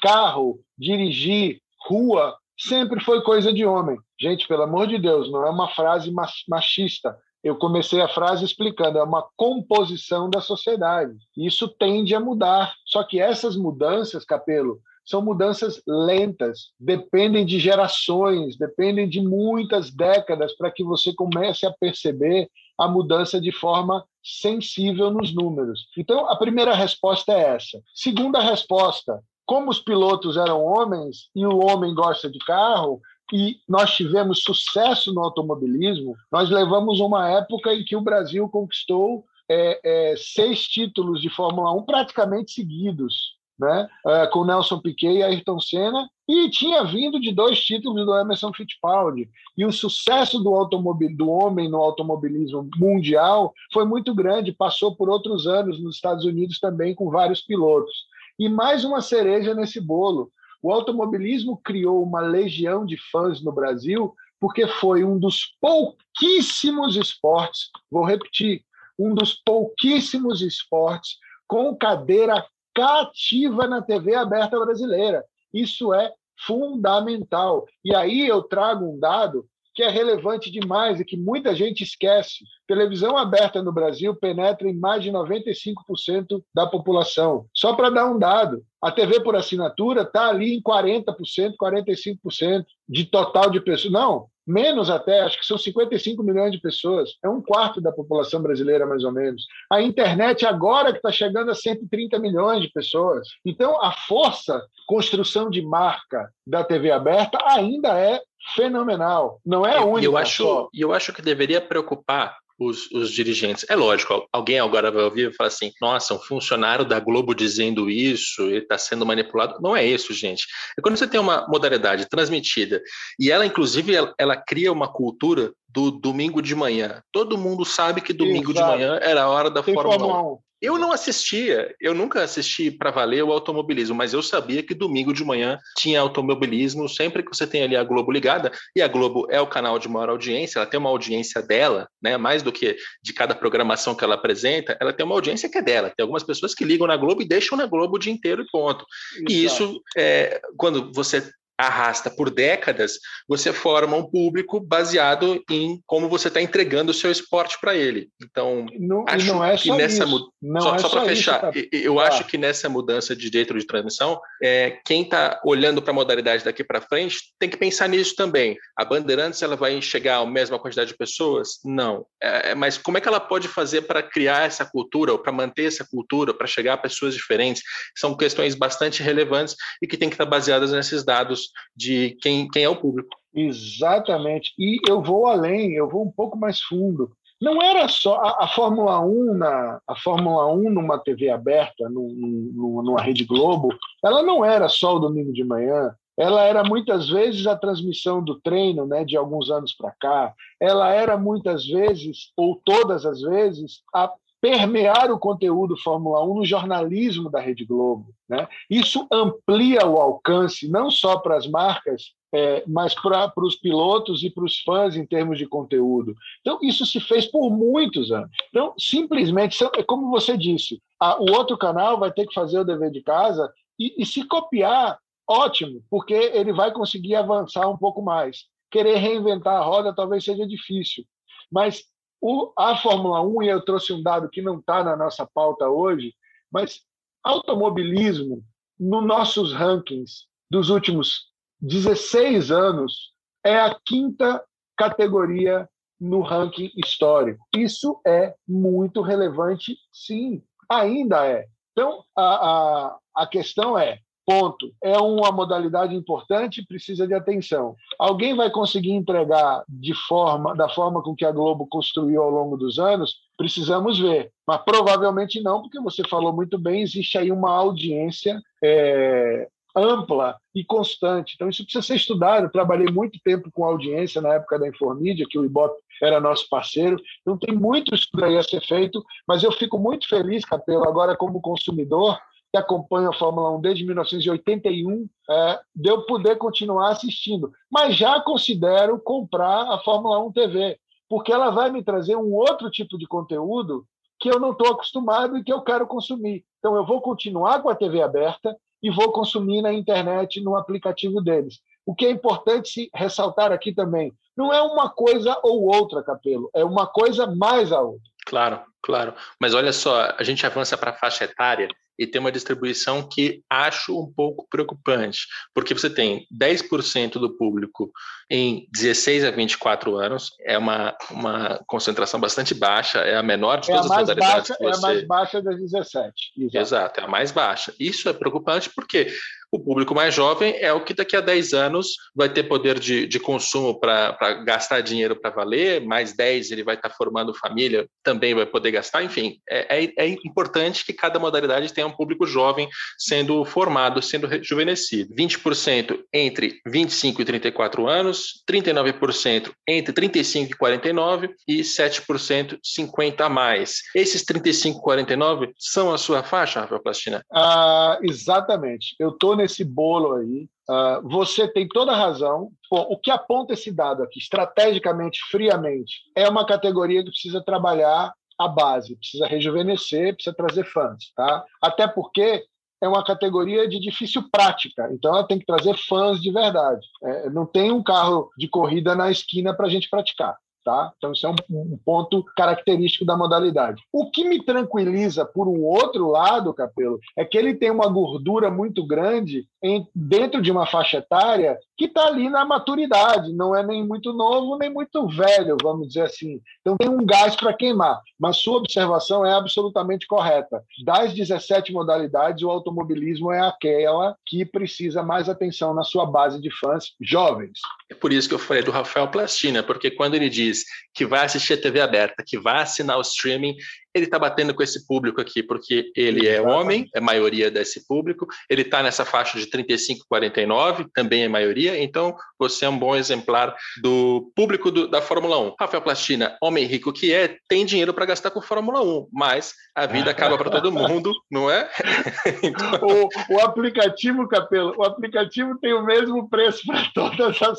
Speaker 3: Carro, dirigir, rua, sempre foi coisa de homem. Gente, pelo amor de Deus, não é uma frase machista. Eu comecei a frase explicando, é uma composição da sociedade. Isso tende a mudar. Só que essas mudanças, Capelo, são mudanças lentas, dependem de gerações, dependem de muitas décadas para que você comece a perceber a mudança de forma sensível nos números. Então, a primeira resposta é essa. Segunda resposta, como os pilotos eram homens e o homem gosta de carro, e nós tivemos sucesso no automobilismo, nós levamos uma época em que o Brasil conquistou é, é, seis títulos de Fórmula 1 praticamente seguidos, né? É, com Nelson Piquet e Ayrton Senna, e tinha vindo de dois títulos do Emerson Fittipaldi. E o sucesso do, automobil, do homem no automobilismo mundial foi muito grande, passou por outros anos nos Estados Unidos também com vários pilotos. E mais uma cereja nesse bolo. O automobilismo criou uma legião de fãs no Brasil porque foi um dos pouquíssimos esportes, vou repetir, um dos pouquíssimos esportes com cadeira cativa na TV aberta brasileira. Isso é fundamental. E aí eu trago um dado que é relevante demais e que muita gente esquece. Televisão aberta no Brasil penetra em mais de 95% da população. Só para dar um dado, a TV por assinatura está ali em 40%, 45% de total de pessoas. Não, menos até, acho que são 55 milhões de pessoas, é um quarto da população brasileira, mais ou menos. A internet, agora que está chegando a 130 milhões de pessoas. Então, a força, construção de marca da TV aberta ainda é fenomenal. Não é a única.
Speaker 2: E eu acho, eu acho que deveria preocupar os, os, dirigentes. É lógico, alguém agora vai ouvir e falar assim: nossa, um funcionário da Globo dizendo isso, ele está sendo manipulado. Não é isso, gente. É quando você tem uma modalidade transmitida e ela, inclusive, ela, ela cria uma cultura do domingo de manhã. Todo mundo sabe que domingo Exato. de manhã era a hora da Tem Fórmula, Fórmula 1. Eu não assistia, eu nunca assisti para valer o automobilismo, mas eu sabia que domingo de manhã tinha automobilismo, sempre que você tem ali a Globo ligada, e a Globo é o canal de maior audiência, ela tem uma audiência dela, né, mais do que de cada programação que ela apresenta, ela tem uma audiência que é dela. Tem algumas pessoas que ligam na Globo e deixam na Globo o dia inteiro e ponto. Exato. E isso, é, quando você arrasta por décadas, você forma um público baseado em como você está entregando o seu esporte para ele. Então,
Speaker 3: não, acho não é que nessa
Speaker 2: isso. Não só, é só para fechar, tá... eu acho que nessa mudança de direito de transmissão, é, quem está olhando para a modalidade daqui para frente tem que pensar nisso também. A Bandeirantes ela vai chegar à mesma quantidade de pessoas? Não. É, é mas como é que ela pode fazer para criar essa cultura ou para manter essa cultura, para chegar a pessoas diferentes? São questões bastante relevantes e que têm que estar baseadas nesses dados de quem, quem é o público.
Speaker 3: Exatamente. E eu vou além, eu vou um pouco mais fundo. Não era só a, a Fórmula 1 na a Fórmula 1 numa TV aberta, no, no, numa Rede Globo, ela não era só o domingo de manhã, ela era muitas vezes a transmissão do treino, né, de alguns anos para cá. Ela era muitas vezes ou todas as vezes a permear o conteúdo Fórmula 1 no jornalismo da Rede Globo. Né? Isso amplia o alcance não só para as marcas, é, mas para os pilotos e para os fãs em termos de conteúdo. Então, isso se fez por muitos anos. Então, simplesmente, é como você disse, a, o outro canal vai ter que fazer o dever de casa e, e se copiar, ótimo, porque ele vai conseguir avançar um pouco mais. Querer reinventar a roda talvez seja difícil, mas o, a Fórmula 1, e eu trouxe um dado que não está na nossa pauta hoje, mas automobilismo, nos nossos rankings dos últimos 16 anos, é a quinta categoria no ranking histórico. Isso é muito relevante, sim, ainda é. Então, a, a, a questão é: Ponto. É uma modalidade importante, precisa de atenção. Alguém vai conseguir entregar de forma, da forma com que a Globo construiu ao longo dos anos? Precisamos ver. Mas provavelmente não, porque você falou muito bem, existe aí uma audiência é, ampla e constante. Então, isso precisa ser estudado. Eu trabalhei muito tempo com audiência na época da Informídia, que o Ibope era nosso parceiro. Então, tem muito estudo aí a ser feito, mas eu fico muito feliz, Capelo, agora como consumidor, que acompanha a Fórmula 1 desde 1981, é, de eu poder continuar assistindo. Mas já considero comprar a Fórmula 1 TV, porque ela vai me trazer um outro tipo de conteúdo que eu não estou acostumado e que eu quero consumir. Então, eu vou continuar com a TV aberta e vou consumir na internet, no aplicativo deles. O que é importante se ressaltar aqui também, não é uma coisa ou outra, Capelo, é uma coisa mais a outra.
Speaker 2: Claro, claro. Mas olha só, a gente avança para a faixa etária e tem uma distribuição que acho um pouco preocupante, porque você tem 10% do público em 16 a 24 anos, é uma, uma concentração bastante baixa, é a menor de é todas as modalidades.
Speaker 3: Baixa, você... É a mais baixa das 17.
Speaker 2: Exato. Exato, é a mais baixa. Isso é preocupante porque o público mais jovem é o que daqui a 10 anos vai ter poder de, de consumo para gastar dinheiro para valer, mais 10 ele vai estar tá formando família, também vai poder gastar, enfim, é, é, é, importante que cada modalidade tenha um público jovem sendo formado, sendo rejuvenescido. 20% entre 25 e 34 anos, 39% entre 35 e 49 e 7% 50 a mais. Esses 35 e 49 são a sua faixa, Rafael Plastina?
Speaker 3: Ah, exatamente. Eu estou nesse bolo aí. Uh, você tem toda a razão. Bom, o que aponta esse dado aqui, estrategicamente, friamente, é uma categoria que precisa trabalhar a base, precisa rejuvenescer, precisa trazer fãs, tá? Até porque é uma categoria de difícil prática, então ela tem que trazer fãs de verdade. É, não tem um carro de corrida na esquina para a gente praticar. Tá? Então, isso é um, um, ponto característico da modalidade. O que me tranquiliza, por um outro lado, Capelo, é que ele tem uma gordura muito grande em, dentro de uma faixa etária que está ali na maturidade, não é nem muito novo, nem muito velho, vamos dizer assim. Então, tem um gás para queimar. Mas sua observação é absolutamente correta. Das 17 modalidades, o automobilismo é aquela que precisa mais atenção na sua base de fãs jovens.
Speaker 2: É por isso que eu falei do Rafael Plastina, porque quando ele diz que vai assistir a TV aberta, que vai assinar o streaming, ele está batendo com esse público aqui, porque ele é homem, é maioria desse público, ele está nessa faixa de 35, 49, também é maioria, então você é um bom exemplar do público do, da Fórmula 1. Rafael Plastina, homem rico que é, tem dinheiro para gastar com Fórmula 1, mas a vida acaba para todo mundo, não é?
Speaker 3: então... o, o aplicativo, Capelo, o aplicativo tem o mesmo preço para todas as.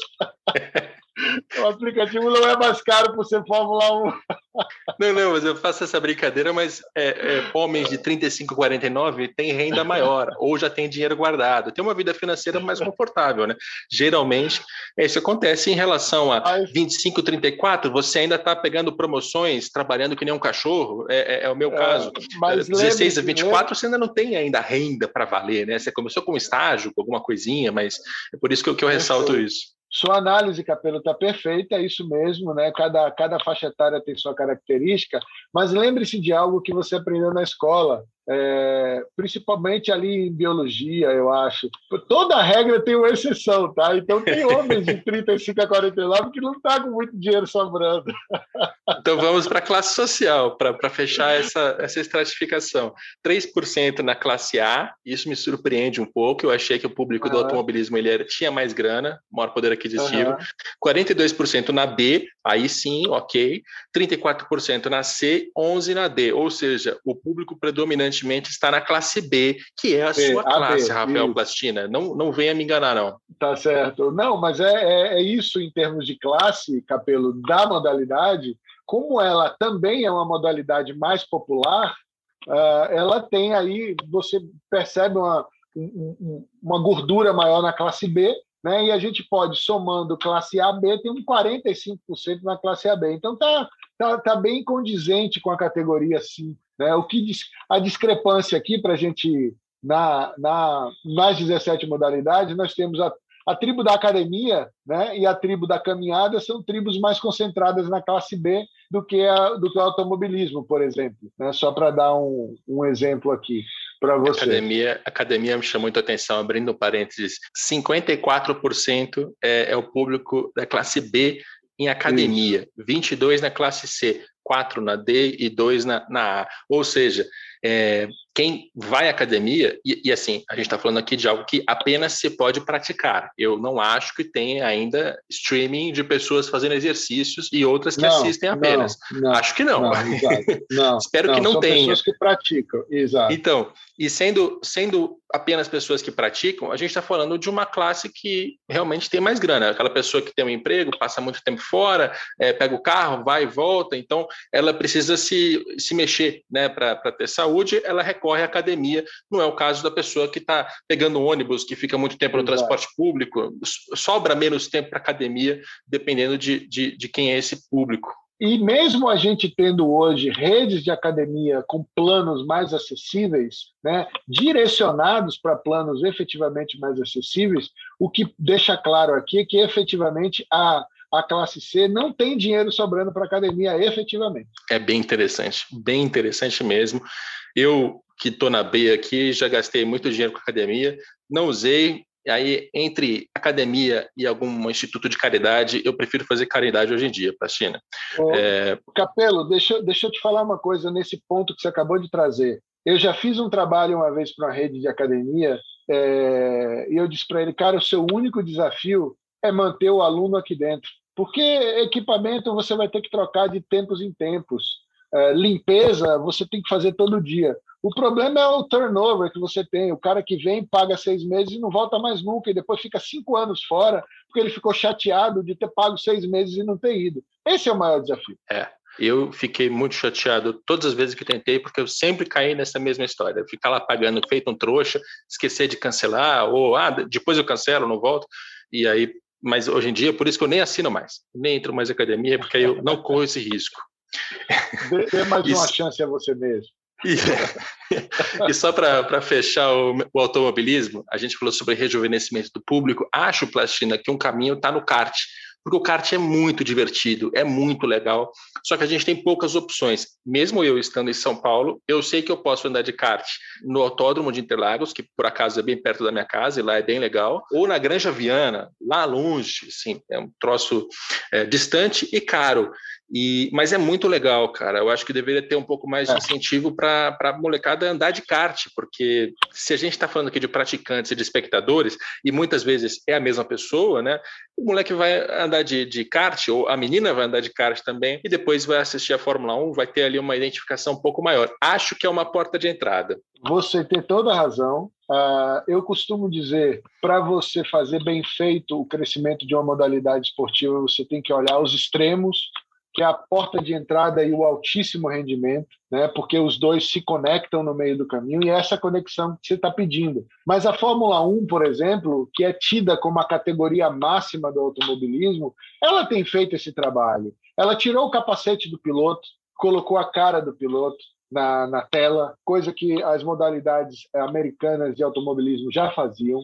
Speaker 3: O aplicativo não é mais caro por ser Fórmula 1.
Speaker 2: Não, não, mas eu faço essa brincadeira, mas é, é, homens de 35, 49 têm renda maior, ou já tem dinheiro guardado, tem uma vida financeira mais confortável, né? Geralmente, isso acontece em relação a 25, 34, você ainda está pegando promoções, trabalhando que nem um cachorro, é, é, é o meu é, caso. Mas 16 a 24, você ainda não tem ainda renda para valer, né? Você começou com um estágio, com alguma coisinha, mas é por isso que eu, que eu ressalto isso.
Speaker 3: Sua análise, Capelo, está perfeita, é isso mesmo, né? Cada, cada faixa etária tem sua característica, mas lembre-se de algo que você aprendeu na escola é, principalmente ali em biologia, eu acho. Toda regra tem uma exceção, tá? Então tem homens de 35 a 49 que não estão tá com muito dinheiro sobrando.
Speaker 2: Então vamos para a classe social, para fechar essa, essa estratificação. 3% na classe A, isso me surpreende um pouco, eu achei que o público do automobilismo ele era, tinha mais grana, maior poder aquisitivo. Uhum. 42% na B, aí sim, ok. 34% na C, 11% na D, ou seja, o público predominante predominantemente está na classe B, que é a B, sua a classe, B, Rafael isso. Plastina. Não, não venha me enganar, não.
Speaker 3: Tá certo. Não, mas é, é, é isso em termos de classe, Capelo, da modalidade, como ela também é uma modalidade mais popular, uh, ela tem aí, você percebe uma, um, uma gordura maior na classe B, né? E a gente pode, somando classe A, B, tem um 45% na classe AB. Então tá, tá, tá bem condizente com a categoria, sim. Né? O que a discrepância aqui para a gente na, na, nas 17 modalidades, nós temos a, a tribo da academia né, e a tribo da caminhada são tribos mais concentradas na classe B do que, a, do que o automobilismo, por exemplo. Né? Só para dar um, um exemplo aqui para você.
Speaker 2: Academia, academia me chamou muita atenção, abrindo parênteses, 54% é, é o público da classe B em academia, Isso. 22 na classe C, 4 na D e 2 na, na A. Ou seja, é, quem vai à academia, e, e assim, a gente está falando aqui de algo que apenas se pode praticar. Eu não acho que tenha ainda streaming de pessoas fazendo exercícios e outras que não, assistem apenas. Não, não, acho que não. não Espero que não tenha.
Speaker 3: pessoas que praticam, exato.
Speaker 2: Então, e sendo, sendo apenas pessoas que praticam, a gente está falando de uma classe que realmente tem mais grana. Aquela pessoa que tem um emprego, passa muito tempo fora, é, pega o carro, vai e volta, então ela precisa se, se mexer né, para ter saúde, ela recorre recorre à academia. Não é o caso da pessoa que está pegando ônibus, que fica muito tempo no Exato. transporte público, sobra menos tempo para academia, dependendo de, de, de quem é esse público.
Speaker 3: E mesmo a gente tendo hoje redes de academia com planos mais acessíveis, né, direcionados para planos efetivamente mais acessíveis, o que deixa claro aqui é que efetivamente a, a classe C não tem dinheiro sobrando para academia efetivamente.
Speaker 2: É bem interessante, bem interessante mesmo. Eu que estou na B aqui, já gastei muito dinheiro com academia, não usei. Aí, entre academia e algum instituto de caridade, eu prefiro fazer caridade hoje em dia, para a China.
Speaker 3: É... Capelo, deixa, deixa eu te falar uma coisa nesse ponto que você acabou de trazer. Eu já fiz um trabalho uma vez para uma rede de academia é... e eu disse para ele, cara, o seu único desafio é manter o aluno aqui dentro. Porque equipamento você vai ter que trocar de tempos em tempos. É, limpeza você tem que fazer todo dia. O problema é o turnover que você tem. O cara que vem, paga seis meses e não volta mais nunca, e depois fica cinco anos fora, porque ele ficou chateado de ter pago seis meses e não ter ido. Esse é o maior desafio.
Speaker 2: É. Eu fiquei muito chateado todas as vezes que tentei, porque eu sempre caí nessa mesma história. Ficar lá pagando feito um trouxa, esquecer de cancelar, ou ah, depois eu cancelo, não volto. E aí, mas hoje em dia, por isso que eu nem assino mais, nem entro mais na academia, porque aí eu não corro esse risco.
Speaker 3: Dê, dê mais isso. uma chance a você mesmo.
Speaker 2: E, só para fechar o, o, automobilismo, a gente falou sobre rejuvenescimento do público. Acho, Plastina, que um caminho está no kart. porque o kart é muito divertido, é muito legal, só que a gente tem poucas opções. Mesmo eu estando em São Paulo, eu sei que eu posso andar de kart no Autódromo de Interlagos, que por acaso é bem perto da minha casa e lá é bem legal, ou na Granja Viana, lá longe, assim, é um troço é, distante e caro. E, mas é muito legal, cara. Eu acho que deveria ter um pouco mais de é. incentivo para a molecada andar de kart, porque se a gente está falando aqui de praticantes e de espectadores, e muitas vezes é a mesma pessoa, né? O moleque vai andar de, de kart, ou a menina vai andar de kart também, e depois vai assistir a Fórmula 1, vai ter ali uma identificação um pouco maior. Acho que é uma porta de entrada.
Speaker 3: Você tem toda a razão. Uh, eu costumo dizer, para você fazer bem feito o crescimento de uma modalidade esportiva, você tem que olhar os extremos que é a porta de entrada e o altíssimo rendimento, né? porque os dois se conectam no meio do caminho e é essa conexão que você está pedindo. Mas a Fórmula 1, por exemplo, que é tida como a categoria máxima do automobilismo, ela tem feito esse trabalho. Ela tirou o capacete do piloto, colocou a cara do piloto, na, na, tela, coisa que as modalidades americanas de automobilismo já faziam.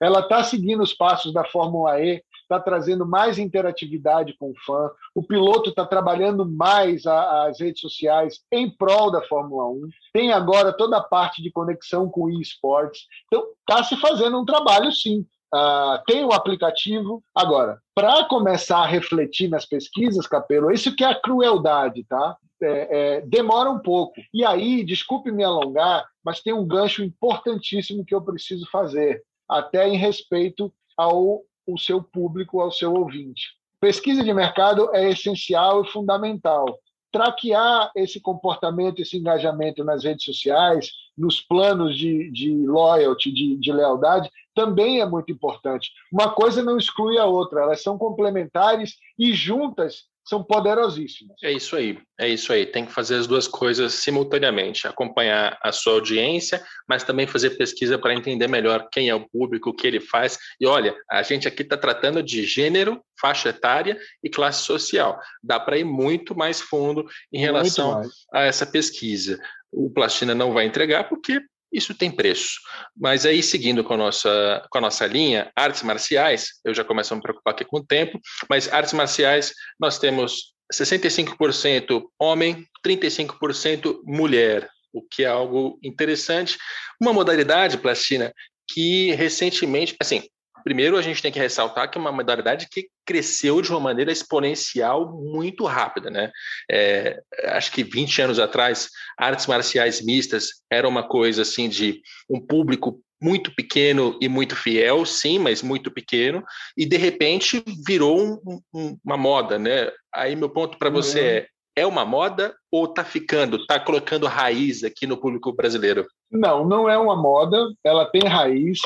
Speaker 3: Ela está seguindo os passos da Fórmula E, está trazendo mais interatividade com o fã, o piloto está trabalhando mais a, as redes sociais em prol da Fórmula 1, tem agora toda a parte de conexão com o eSports, então está se fazendo um trabalho sim. Uh, tem o aplicativo. Agora, para começar a refletir nas pesquisas, Capelo, isso que é a crueldade, tá? É, é, demora um pouco. E aí, desculpe me alongar, mas tem um gancho importantíssimo que eu preciso fazer, até em respeito ao o seu público, ao seu ouvinte. Pesquisa de mercado é essencial e fundamental. Traquear esse comportamento, esse engajamento nas redes sociais, nos planos de, de loyalty, de, de lealdade, também é muito importante. Uma coisa não exclui a outra, elas são complementares e juntas são poderosíssimas.
Speaker 2: É isso aí, é isso aí. Tem que fazer as duas coisas simultaneamente, acompanhar a sua audiência, mas também fazer pesquisa para entender melhor quem é o público, o que ele faz. E olha, a gente aqui está tratando de gênero, faixa etária e classe social. Dá para ir muito mais fundo em relação a essa pesquisa. O Plastina não vai entregar porque isso tem preço. Mas aí, seguindo com a nossa, com a nossa linha, artes marciais, eu já começo a me preocupar aqui com o tempo, mas artes marciais, nós temos 65% homem, 35% mulher, o que é algo interessante. Uma modalidade, Plastina, que recentemente, assim, Primeiro, a gente tem que ressaltar que é uma modalidade que cresceu de uma maneira exponencial muito rápida. Né? É, acho que 20 anos atrás, artes marciais mistas era uma coisa assim de um público muito pequeno e muito fiel, sim, mas muito pequeno, e de repente virou um, um, uma moda. Né? Aí meu ponto para você uhum. é, é uma moda ou está ficando, está colocando raiz aqui no público brasileiro?
Speaker 3: Não, não é uma moda, ela tem raiz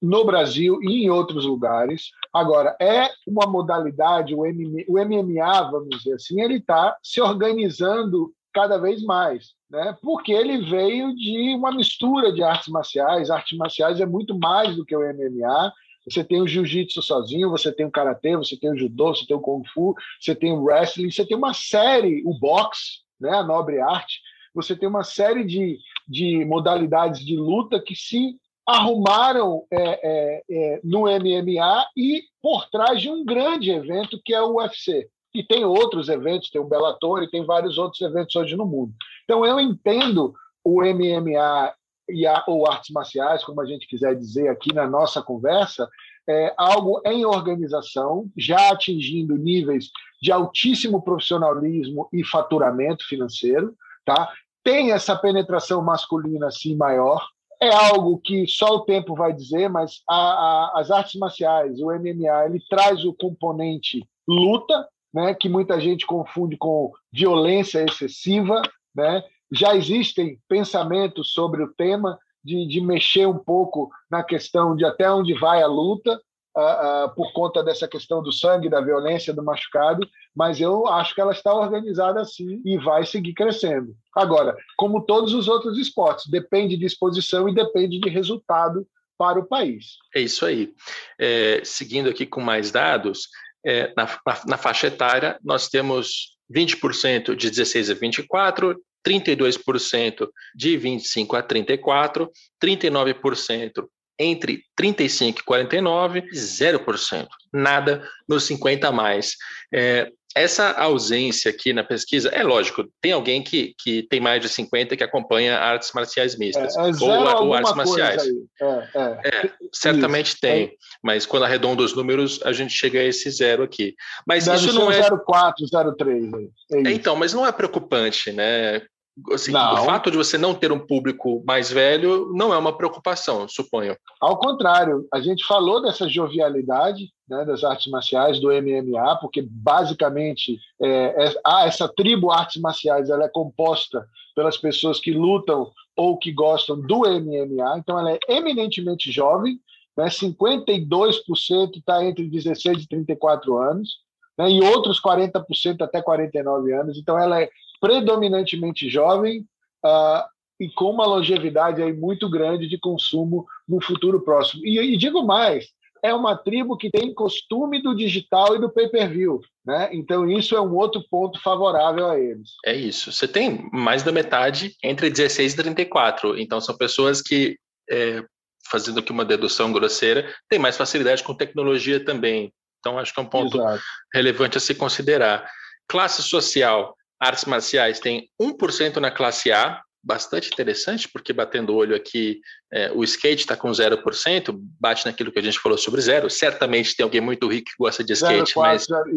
Speaker 3: no Brasil e em outros lugares. Agora, é uma modalidade, o MMA, vamos dizer assim, ele está se organizando cada vez mais, né? porque ele veio de uma mistura de artes marciais. Artes marciais é muito mais do que o MMA, você tem o jiu-jitsu sozinho, você tem o karatê, você tem o judô, você tem o kung fu, você tem o wrestling, você tem uma série, o boxe, né, a nobre arte, você tem uma série de, de modalidades de luta que se arrumaram é, é, é, no MMA e por trás de um grande evento que é o UFC. E tem outros eventos, tem o Bellator e tem vários outros eventos hoje no mundo. Então eu entendo o MMA e a, ou artes marciais, como a gente quiser dizer aqui na nossa conversa, é algo em organização, já atingindo níveis de altíssimo profissionalismo e faturamento financeiro, tá? Tem essa penetração masculina assim maior, é algo que só o tempo vai dizer, mas a, a, as artes marciais, o MMA, ele traz o componente luta, né, que muita gente confunde com violência excessiva, né? Já existem pensamentos sobre o tema de, de mexer um pouco na questão de até onde vai a luta, uh, uh, por conta dessa questão do sangue, da violência, do machucado, mas eu acho que ela está organizada assim e vai seguir crescendo. Agora, como todos os outros esportes, depende de exposição e depende de resultado para o país.
Speaker 2: É isso aí. É, seguindo aqui com mais dados, é, na, na, faixa etária, nós temos 20% de 16 a 24, 32% de 25 a 34, 39% entre 35 e 49, 0%. Nada nos 50 a mais. É, essa ausência aqui na pesquisa, é lógico, tem alguém que, que tem mais de 50 que acompanha artes marciais mistas,
Speaker 3: é, é ou, ou, artes marciais.
Speaker 2: É, é, é, certamente isso. tem, mas quando arredonda os números, a gente chega a esse zero aqui. Mas Deve isso não é.
Speaker 3: 04, 03.
Speaker 2: É então, mas não é preocupante, né? Assim, o fato de você não ter um público mais velho não é uma preocupação, suponho.
Speaker 3: Ao contrário, a gente falou dessa jovialidade né, das artes marciais, do MMA, porque basicamente é, é, ah, essa tribo artes marciais ela é composta pelas pessoas que lutam ou que gostam do MMA, então ela é eminentemente jovem, né, 52% está entre 16 e 34 anos, né, e outros 40% até 49 anos, então ela é predominantemente jovem uh, e com uma longevidade aí muito grande de consumo no futuro próximo. E, e digo mais, é uma tribo que tem costume do digital e do pay-per-view, né? Então isso é um outro ponto favorável a eles.
Speaker 2: É isso. Você tem mais da metade entre 16 e 34. Então são pessoas que, é, fazendo aqui uma dedução grosseira, têm mais facilidade com tecnologia também. Então acho que é um ponto Exato. relevante a se considerar. Classe social artes marciais tem 1% na classe A, bastante interessante, porque batendo o olho aqui, é, o skate está com 0%, bate naquilo que a gente falou sobre zero. Certamente tem alguém muito rico que gosta de skate, 0, mas. 4,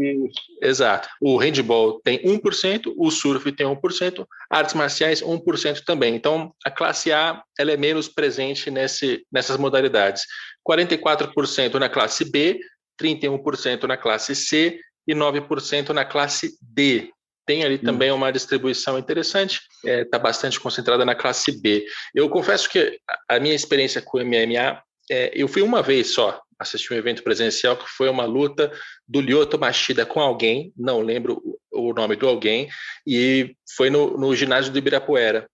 Speaker 2: Exato. O handball tem 1%, o surf tem 1%, artes marciais 1% também. Então, a classe A ela é menos presente nesse, nessas modalidades. 44% na classe B, 31% na classe C e 9% na classe D tem ali também uma distribuição interessante, está é, tá bastante concentrada na classe B. Eu confesso que a minha experiência com o MMA, é, eu fui uma vez só assistir um evento presencial que foi uma luta do Lyoto Machida com alguém, não lembro o nome do alguém, e foi no, no ginásio do Ibirapuera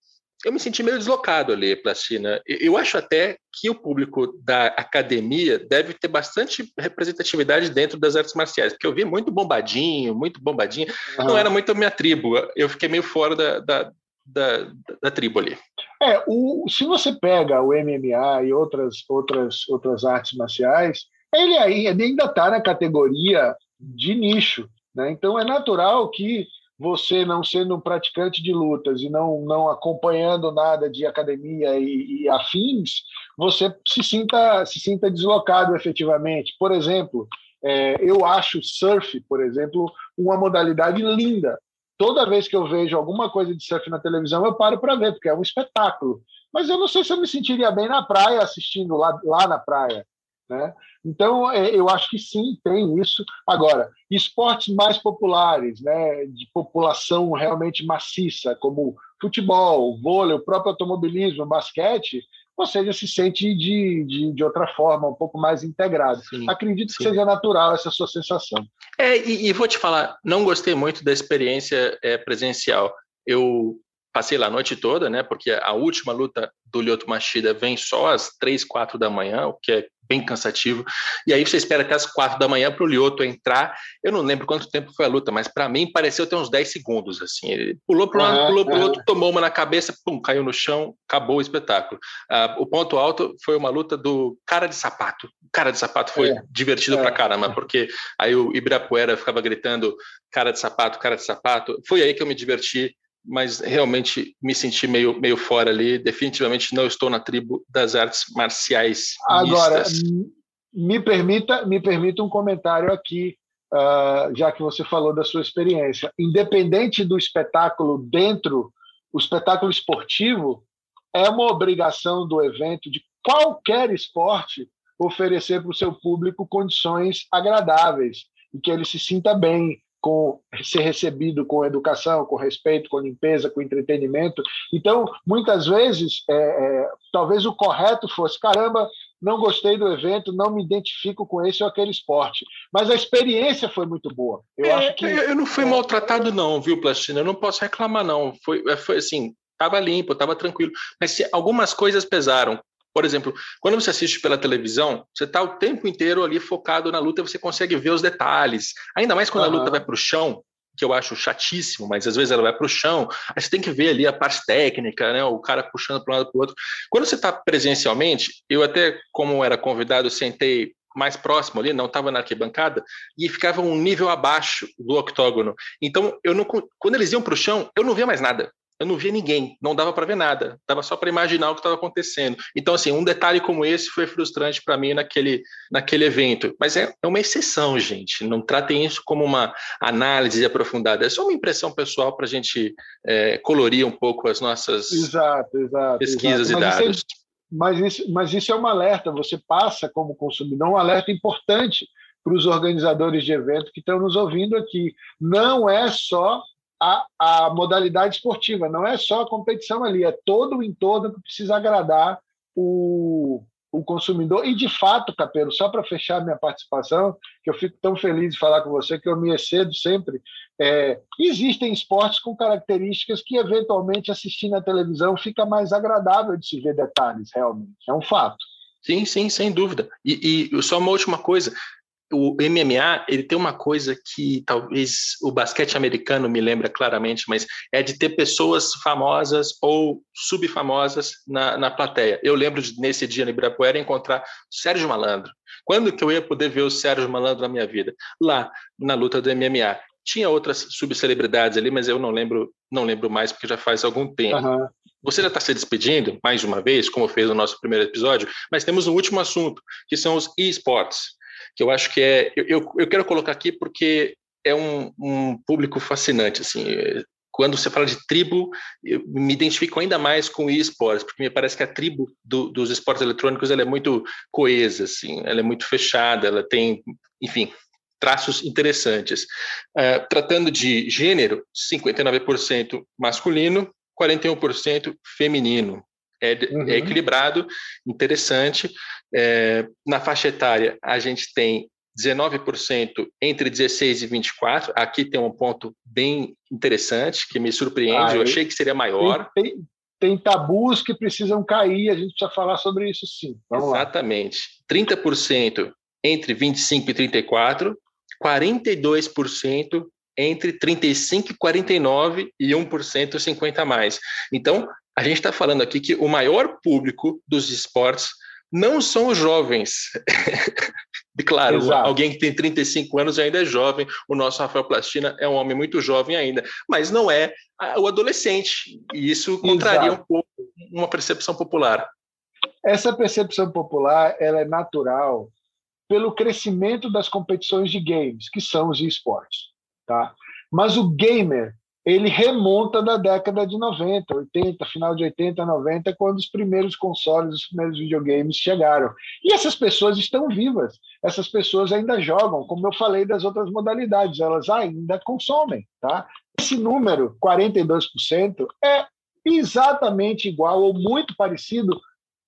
Speaker 2: eu me senti meio deslocado ali, Plastina. Eu acho até que o público da academia deve ter bastante representatividade dentro das artes marciais, porque eu vi muito bombadinho, muito bombadinho. Uhum. Não era muito a minha tribo. Eu fiquei meio fora da, da, da, da tribo ali.
Speaker 3: É, o, se você pega o MMA e outras, outras, outras artes marciais, ele ainda está na categoria de nicho. Né? Então é natural que você não sendo um praticante de lutas e não, não acompanhando nada de academia e, e, afins, você se sinta, se sinta deslocado efetivamente. Por exemplo, é, eu acho surf, por exemplo, uma modalidade linda. Toda vez que eu vejo alguma coisa de surf na televisão, eu paro para ver, porque é um espetáculo. Mas eu não sei se eu me sentiria bem na praia assistindo lá, lá na praia. Né? Então, é, eu acho que sim, tem isso. Agora, esportes mais populares, né, de população realmente maciça, como futebol, vôlei, o próprio automobilismo, basquete, você já se sente de, de, de outra forma, um pouco mais integrado. Sim, Acredito sim. que seja natural essa sua sensação.
Speaker 2: É, e, e, vou te falar, não gostei muito da experiência é, presencial. Eu passei lá a noite toda, né? Porque a última luta do Lyoto Machida vem só às três, quatro da manhã, o que é bem cansativo. E aí você espera até às quatro da manhã para o Lyoto entrar. Eu não lembro quanto tempo foi a luta, mas para mim pareceu ter uns 10 segundos. assim. Ele pulou para um lado, pulou para o outro, tomou uma na cabeça, pum, caiu no chão, acabou o espetáculo. Uh, o ponto alto foi uma luta do cara de sapato. O cara de sapato foi é. divertido é. para caramba, porque aí o Ibirapuera ficava gritando cara de sapato, cara de sapato. Foi aí que eu me diverti mas realmente me senti meio, meio fora ali. Definitivamente não estou na tribo das artes marciais.
Speaker 3: Agora, mistas. me permita, me permita um comentário aqui, uh, já que você falou da sua experiência. Independente do espetáculo dentro, o espetáculo esportivo é uma obrigação do evento de qualquer esporte oferecer para o seu público condições agradáveis e que ele se sinta bem, com ser recebido com educação, com respeito, com limpeza, com entretenimento. Então, muitas vezes, é, é, talvez o correto fosse: caramba, não gostei do evento, não me identifico com esse ou aquele esporte. Mas a experiência foi muito boa.
Speaker 2: Eu é, acho que eu não fui maltratado não, viu, Plastina? Eu não posso reclamar não. Foi, é, foi assim, estava limpo, estava tranquilo. Mas se algumas coisas pesaram, por exemplo, quando você assiste pela televisão, você está o tempo inteiro ali focado na luta e você consegue ver os detalhes. Ainda mais quando uhum. a luta vai para o chão, que eu acho chatíssimo, mas às vezes ela vai para o chão, aí você tem que ver ali a parte técnica, né? O cara puxando para um lado para o outro. Quando você está presencialmente, eu até, como era convidado, sentei mais próximo ali, não estava na arquibancada, e ficava um nível abaixo do octógono. Então, eu não, quando eles iam para o chão, eu não via mais nada. Eu não via ninguém, não dava para ver nada, dava só para imaginar o que estava acontecendo. Então, assim, um detalhe como esse foi frustrante para mim naquele, naquele evento. Mas é, é uma exceção, gente. Não tratem isso como uma análise aprofundada. É só uma impressão pessoal para a gente é, colorir um pouco as nossas
Speaker 3: exato, exato,
Speaker 2: pesquisas
Speaker 3: exato.
Speaker 2: e dados
Speaker 3: mas isso, mas isso é um alerta, você passa como consumidor um alerta importante para os organizadores de evento que estão nos ouvindo aqui. Não é só a, a modalidade esportiva, não é só a competição ali, é todo o entorno que precisa agradar o, o consumidor. E, de fato, Capelo, só para fechar minha participação, que eu fico tão feliz de falar com você, que eu me excedo sempre, é, existem esportes com características que, eventualmente, assistindo à televisão, fica mais agradável de se ver detalhes, realmente. É um fato.
Speaker 2: Sim, sim, sem dúvida. E, e só uma última coisa o MMA ele tem uma coisa que talvez o basquete americano me lembra claramente, mas é de ter pessoas famosas ou subfamosas na, na plateia. Eu lembro de, nesse dia no Ibirapuera encontrar Sérgio Malandro. Quando que eu ia poder ver o Sérgio Malandro na minha vida? Lá, na luta do MMA. Tinha outras subcelebridades ali, mas eu não lembro, não lembro mais porque já faz algum tempo. Uhum. Você já está se despedindo mais uma vez, como fez no nosso primeiro episódio, mas temos um último assunto, que são os esportes que eu acho que é. Eu, eu quero colocar aqui porque é um, um público fascinante. Assim, quando você fala de tribo, eu me identifico ainda mais com esportes, porque me parece que a tribo do, dos esportes eletrônicos ela é muito coesa, assim, ela é muito fechada, ela tem, enfim, traços interessantes. Uh, tratando de gênero, 59% masculino, 41% feminino. É, é, uhum. é equilibrado, interessante. É, na faixa etária, a gente tem 19% entre 16 e 24. Aqui tem um ponto bem interessante que me surpreende. Ah, eu achei que seria maior.
Speaker 3: Tem, tem, tem, tabus que precisam cair, a gente precisa falar sobre isso sim.
Speaker 2: Vamos Exatamente. Lá. 30% entre 25 e 34, 42% entre 35 e 49 e 1% 50 a mais. Então, a gente está falando aqui que o maior público dos esportes não são os jovens. claro, Exato. alguém que tem 35 anos ainda é jovem, o nosso Rafael Plastina é um homem muito jovem ainda, mas não é o adolescente. E isso contraria Exato. um pouco uma percepção popular.
Speaker 3: Essa percepção popular ela é natural pelo crescimento das competições de games, que são os esportes. Tá? Mas o gamer ele remonta da década de 90, 80, final de 80, 90, quando os primeiros consoles, os primeiros videogames chegaram. E essas pessoas estão vivas, essas pessoas ainda jogam, como eu falei das outras modalidades, elas ainda consomem. Tá? Esse número, 42%, é exatamente igual ou muito parecido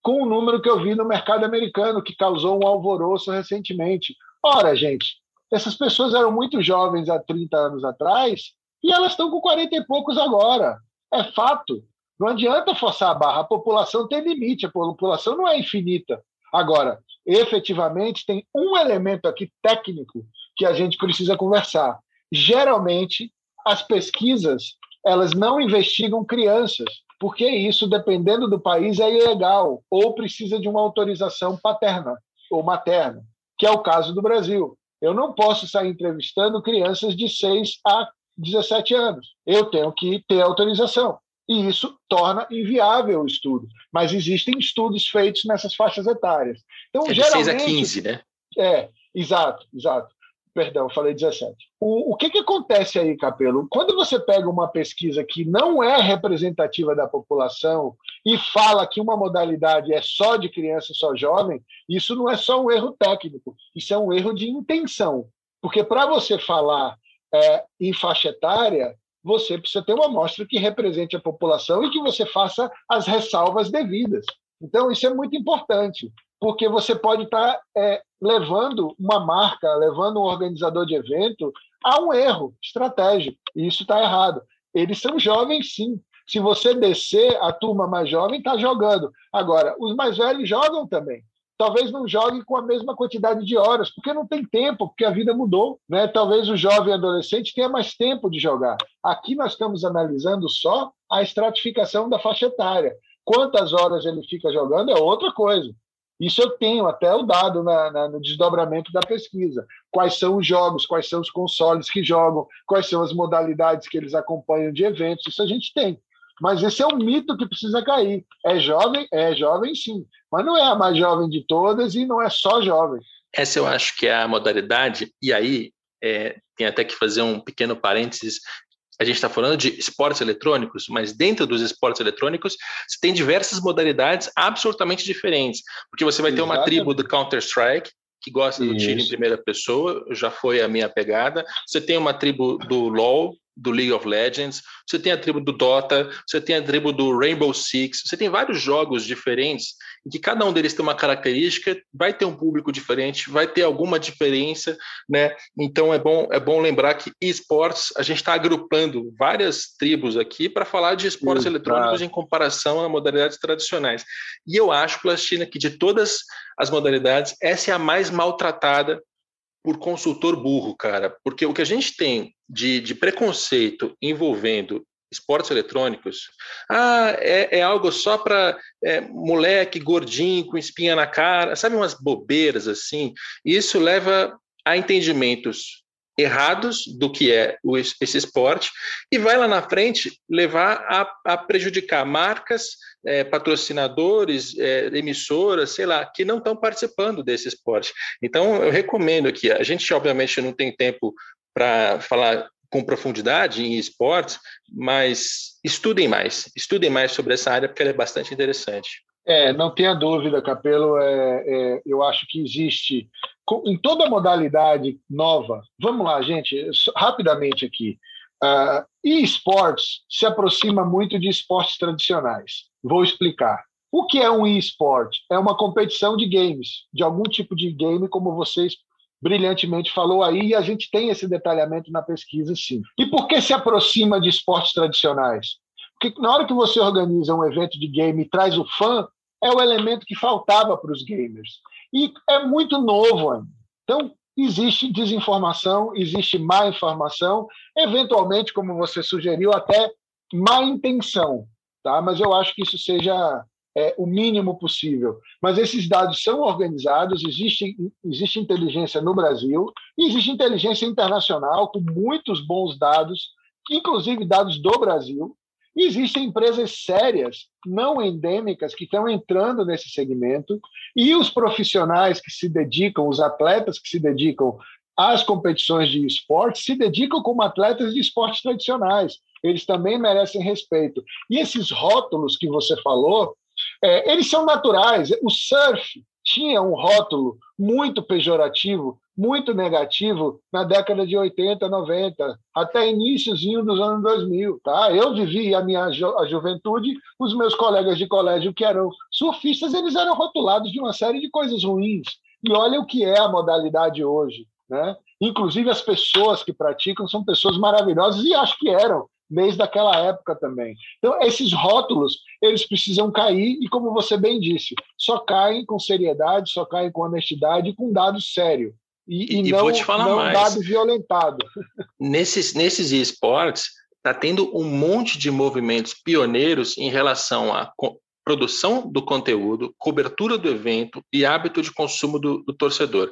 Speaker 3: com o número que eu vi no mercado americano, que causou um alvoroço recentemente. Ora, gente, essas pessoas eram muito jovens há 30 anos atrás e elas estão com 40 e poucos agora. É fato. Não adianta forçar a barra. A população tem limite, a população não é infinita. Agora, efetivamente, tem um elemento aqui técnico que a gente precisa conversar. Geralmente, as pesquisas elas não investigam crianças, porque isso, dependendo do país, é ilegal ou precisa de uma autorização paterna ou materna, que é o caso do Brasil. Eu não posso sair entrevistando crianças de 6 a 17 anos. Eu tenho que ter autorização. E isso torna inviável o estudo. Mas existem estudos feitos nessas faixas etárias.
Speaker 2: Então, é de geralmente, 6 a 15, né?
Speaker 3: É, exato, exato. Perdão, falei 17. O, o que, que acontece aí, Capelo? Quando você pega uma pesquisa que não é representativa da população e fala que uma modalidade é só de criança, só jovem, isso não é só um erro técnico, isso é um erro de intenção. Porque para você falar é, em faixa etária, você precisa ter uma amostra que represente a população e que você faça as ressalvas devidas. Então, isso é muito importante, porque você pode estar é, levando uma marca, levando um organizador de evento a um erro estratégico, e isso está errado. Eles são jovens, sim. Se você descer, a turma mais jovem está jogando. Agora, os mais velhos jogam também. Talvez não jogue com a mesma quantidade de horas, porque não tem tempo, porque a vida mudou. Né? Talvez o jovem adolescente tenha mais tempo de jogar. Aqui nós estamos analisando só a estratificação da faixa etária. Quantas horas ele fica jogando é outra coisa. Isso eu tenho até o dado na, na, no desdobramento da pesquisa. Quais são os jogos, quais são os consoles que jogam, quais são as modalidades que eles acompanham de eventos, isso a gente tem. Mas esse é um mito que precisa cair. É jovem? É jovem sim. Mas não é a mais jovem de todas e não é só jovem.
Speaker 2: Essa eu acho que é a modalidade, e aí é, tem até que fazer um pequeno parênteses. A gente está falando de esportes eletrônicos, mas dentro dos esportes eletrônicos você tem diversas modalidades absolutamente diferentes. Porque você vai ter uma tribo do Counter-Strike, que gosta do tiro em primeira pessoa, já foi a minha pegada. Você tem uma tribo do LoL, do League of Legends, você tem a tribo do Dota, você tem a tribo do Rainbow Six, você tem vários jogos diferentes que cada um deles tem uma característica, vai ter um público diferente, vai ter alguma diferença, né? Então é bom é bom lembrar que esportes a gente está agrupando várias tribos aqui para falar de esportes Exato. eletrônicos em comparação a modalidades tradicionais. E eu acho, Plastina, que de todas as modalidades essa é a mais maltratada por consultor burro, cara, porque o que a gente tem de, de preconceito envolvendo esportes eletrônicos, ah, é, é algo só para é, moleque gordinho com espinha na cara, sabe umas bobeiras assim. Isso leva a entendimentos errados do que é esse esporte e vai lá na frente levar a, a prejudicar marcas, é, patrocinadores, é, emissoras, sei lá, que não estão participando desse esporte. Então, eu recomendo aqui, a gente obviamente não tem tempo para falar com profundidade em esportes, mas estudem mais, estudem mais sobre essa área porque ela é bastante interessante.
Speaker 3: É, não tenha dúvida, Capelo. É, é, eu acho que existe em toda modalidade nova. Vamos lá, gente, rapidamente aqui. Uh, e esportes se aproxima muito de esportes tradicionais. Vou explicar. O que é um e-sport? É uma competição de games, de algum tipo de game, como vocês brilhantemente falou aí, e a gente tem esse detalhamento na pesquisa, sim. E por que se aproxima de esportes tradicionais? Porque na hora que você organiza um evento de game e traz o fã, é o elemento que faltava para os gamers. E é muito novo ainda. Então, existe desinformação, existe má informação, eventualmente, como você sugeriu, até má intenção. Tá? Mas eu acho que isso seja é, o mínimo possível. Mas esses dados são organizados, existe, existe inteligência no Brasil, e existe inteligência internacional com muitos bons dados, inclusive dados do Brasil, existem empresas sérias, não endêmicas, que estão entrando nesse segmento, e os profissionais que se dedicam, os atletas que se dedicam às competições de esporte, se dedicam como atletas de esportes tradicionais. Eles também merecem respeito. E esses rótulos que você falou, é, eles são naturais. O surf tinha um rótulo muito pejorativo, muito negativo na década de 80, 90, até iníciozinho dos anos 2000, tá? Eu vivi a minha ju a juventude, os meus colegas de colégio que eram surfistas, eles eram rotulados de uma série de coisas ruins. E olha o que é a modalidade hoje, né? Inclusive as pessoas que praticam são pessoas maravilhosas e acho que eram desde aquela época também. Então, esses rótulos, eles precisam cair e, como você bem disse, só caem com seriedade, só caem com honestidade e com dado sério. E, e, e não, vou te falar não mais. dado violentado.
Speaker 2: Nesses, nesses esportes, está tendo um monte de movimentos pioneiros em relação à produção do conteúdo, cobertura do evento e hábito de consumo do, do torcedor.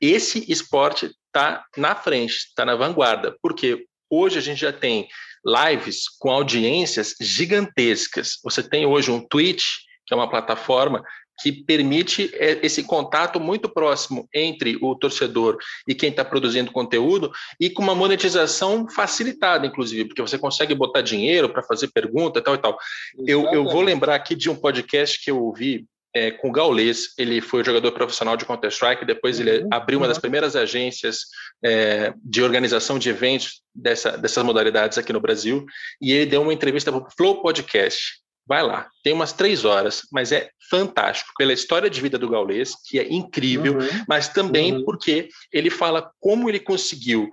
Speaker 2: Esse esporte está na frente, está na vanguarda, porque hoje a gente já tem lives com audiências gigantescas. Você tem hoje um Twitch, que é uma plataforma que permite é, esse contato muito próximo entre o torcedor e quem está produzindo conteúdo e com uma monetização facilitada, inclusive, porque você consegue botar dinheiro para fazer pergunta, tal e tal. Eu, eu, vou lembrar aqui de um podcast que eu ouvi é, com o Gaules, ele foi jogador profissional de Counter-Strike, depois ele uhum, abriu uma das primeiras agências é, de organização de eventos dessa, dessas modalidades aqui no Brasil, e ele deu uma entrevista para o Flow Podcast. Vai lá, tem umas três horas, mas é fantástico pela história de vida do Gaules, que é incrível, uhum, mas também uhum. porque ele fala como ele conseguiu,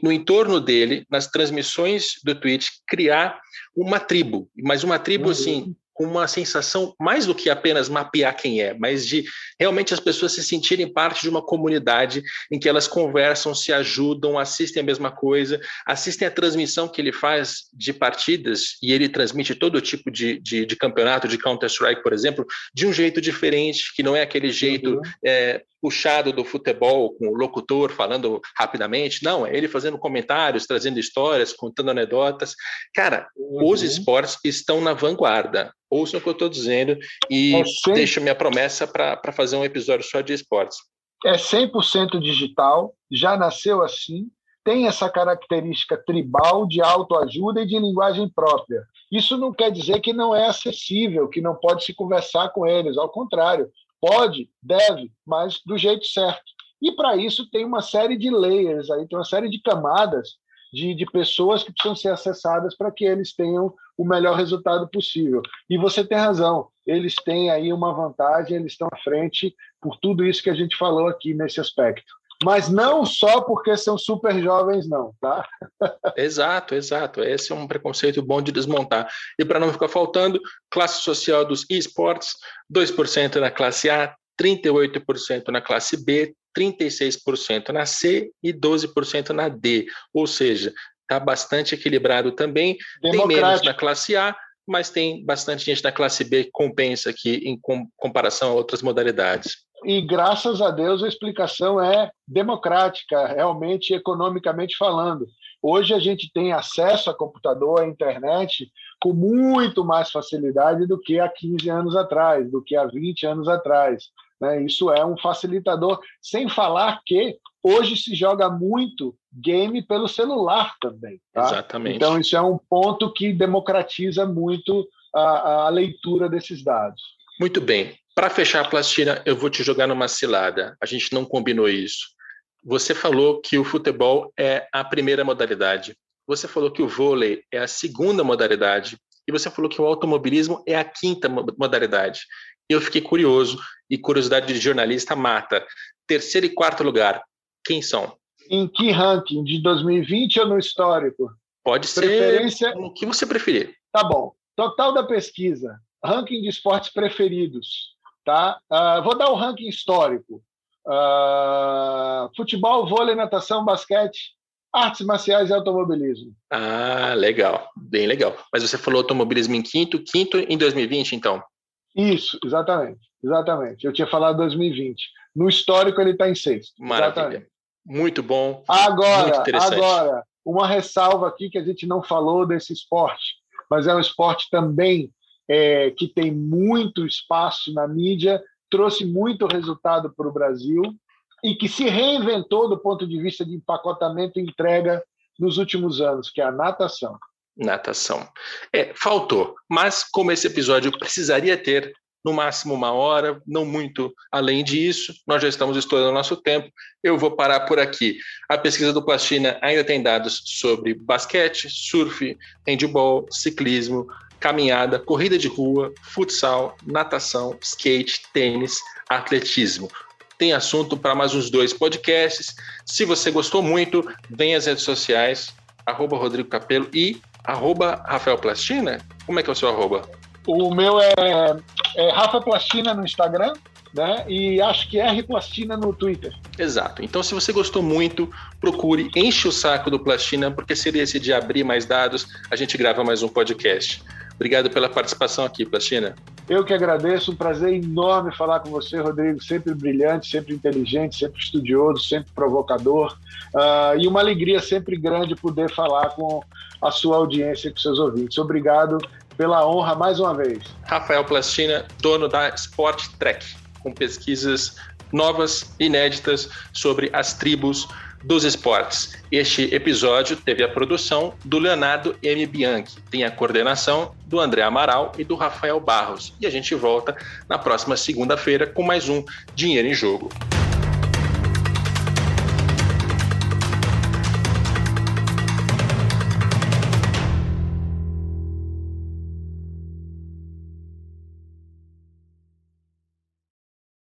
Speaker 2: no entorno dele, nas transmissões do Twitch, criar uma tribo, mas uma tribo uhum. assim uma sensação mais do que apenas mapear quem é, mas de realmente as pessoas se sentirem parte de uma comunidade em que elas conversam, se ajudam, assistem a mesma coisa, assistem a transmissão que ele faz de partidas e ele transmite todo tipo de, de, de campeonato, de Counter-Strike, por exemplo, de um jeito diferente, que não é aquele jeito uhum. é, puxado do futebol, com o locutor falando rapidamente. Não, é ele fazendo comentários, trazendo histórias, contando anedotas. Cara, uhum. os esportes estão na vanguarda. Ouçam o que eu estou dizendo e é deixo minha promessa para fazer um episódio só de esportes.
Speaker 3: É 100% digital, já nasceu assim, tem essa característica tribal de autoajuda e de linguagem própria. Isso não quer dizer que não é acessível, que não pode se conversar com eles, ao contrário, Pode, deve, mas do jeito certo. E para isso tem uma série de layers aí, tem uma série de camadas de, de pessoas que precisam ser acessadas para que eles tenham o melhor resultado possível. E você tem razão, eles têm aí uma vantagem, eles estão à frente por tudo isso que a gente falou aqui nesse aspecto mas não só porque são super jovens, não, tá?
Speaker 2: exato, exato. Esse é um preconceito bom de desmontar. E para não ficar faltando, classe social dos esportes, 2% na classe A, 38% na classe B, 36% na C e 12% na D. Ou seja, está bastante equilibrado também. Tem menos na classe A, mas tem bastante gente na classe B que compensa aqui em comparação a outras modalidades
Speaker 3: e graças a Deus a explicação é democrática, realmente economicamente falando. Hoje a gente tem acesso a computador, à internet, com muito mais facilidade do que há 15 anos atrás, do que há 20 anos atrás. Né? Isso é um facilitador, sem falar que hoje se joga muito game pelo celular também. Tá?
Speaker 2: Exatamente.
Speaker 3: Então, isso é um ponto que democratiza muito a, a leitura desses dados.
Speaker 2: Muito bem. Para fechar a plastina, eu vou te jogar numa cilada. A gente não combinou isso. Você falou que o futebol é a primeira modalidade. Você falou que o vôlei é a segunda modalidade. E você falou que o automobilismo é a quinta modalidade. Eu fiquei curioso, e curiosidade de jornalista mata. Terceiro e quarto lugar, quem são?
Speaker 3: Em que ranking? De 2020 ou no histórico?
Speaker 2: Pode Preferência... ser o que você preferir.
Speaker 3: Tá bom. Total da pesquisa. Ranking de esportes preferidos. Tá? Uh, vou dar o ranking histórico. Uh, futebol, vôlei, natação, basquete, artes marciais e automobilismo.
Speaker 2: Ah, legal, bem legal. Mas você falou automobilismo em quinto, quinto em 2020, então?
Speaker 3: Isso, exatamente, exatamente. Eu tinha falado 2020. No histórico ele está em sexto.
Speaker 2: Maravilha. Exatamente. Muito bom.
Speaker 3: Agora, muito agora, uma ressalva aqui que a gente não falou desse esporte, mas é um esporte também é, que tem muito espaço na mídia, trouxe muito resultado para o Brasil e que se reinventou do ponto de vista de empacotamento e entrega nos últimos anos, que é a natação.
Speaker 2: Natação. É, faltou, mas como esse episódio precisaria ter no máximo uma hora, não muito além disso. Nós já estamos estourando nosso tempo. Eu vou parar por aqui. A pesquisa do Plastina ainda tem dados sobre basquete, surf, handball, ciclismo, caminhada, corrida de rua, futsal, natação, skate, tênis, atletismo. Tem assunto para mais uns dois podcasts. Se você gostou muito, vem às redes sociais, arroba Rodrigo Capelo e arroba Rafael Plastina. Como é que é o seu arroba?
Speaker 3: O meu é, é Rafa Plastina no Instagram, né? E acho que R Plastina no Twitter.
Speaker 2: Exato. Então, se você gostou muito, procure, enche o saco do Plastina, porque seria esse de abrir mais dados, a gente grava mais um podcast. Obrigado pela participação aqui, Plastina.
Speaker 3: Eu que agradeço, um prazer enorme falar com você, Rodrigo. Sempre brilhante, sempre inteligente, sempre estudioso, sempre provocador. Uh, e uma alegria sempre grande poder falar com a sua audiência, com seus ouvintes. Obrigado pela honra mais uma vez.
Speaker 2: Rafael Plastina, dono da Sport Trek, com pesquisas novas, inéditas sobre as tribos dos esportes. Este episódio teve a produção do Leonardo M. Bianchi, tem a coordenação do André Amaral e do Rafael Barros. E a gente volta na próxima segunda-feira com mais um Dinheiro em Jogo.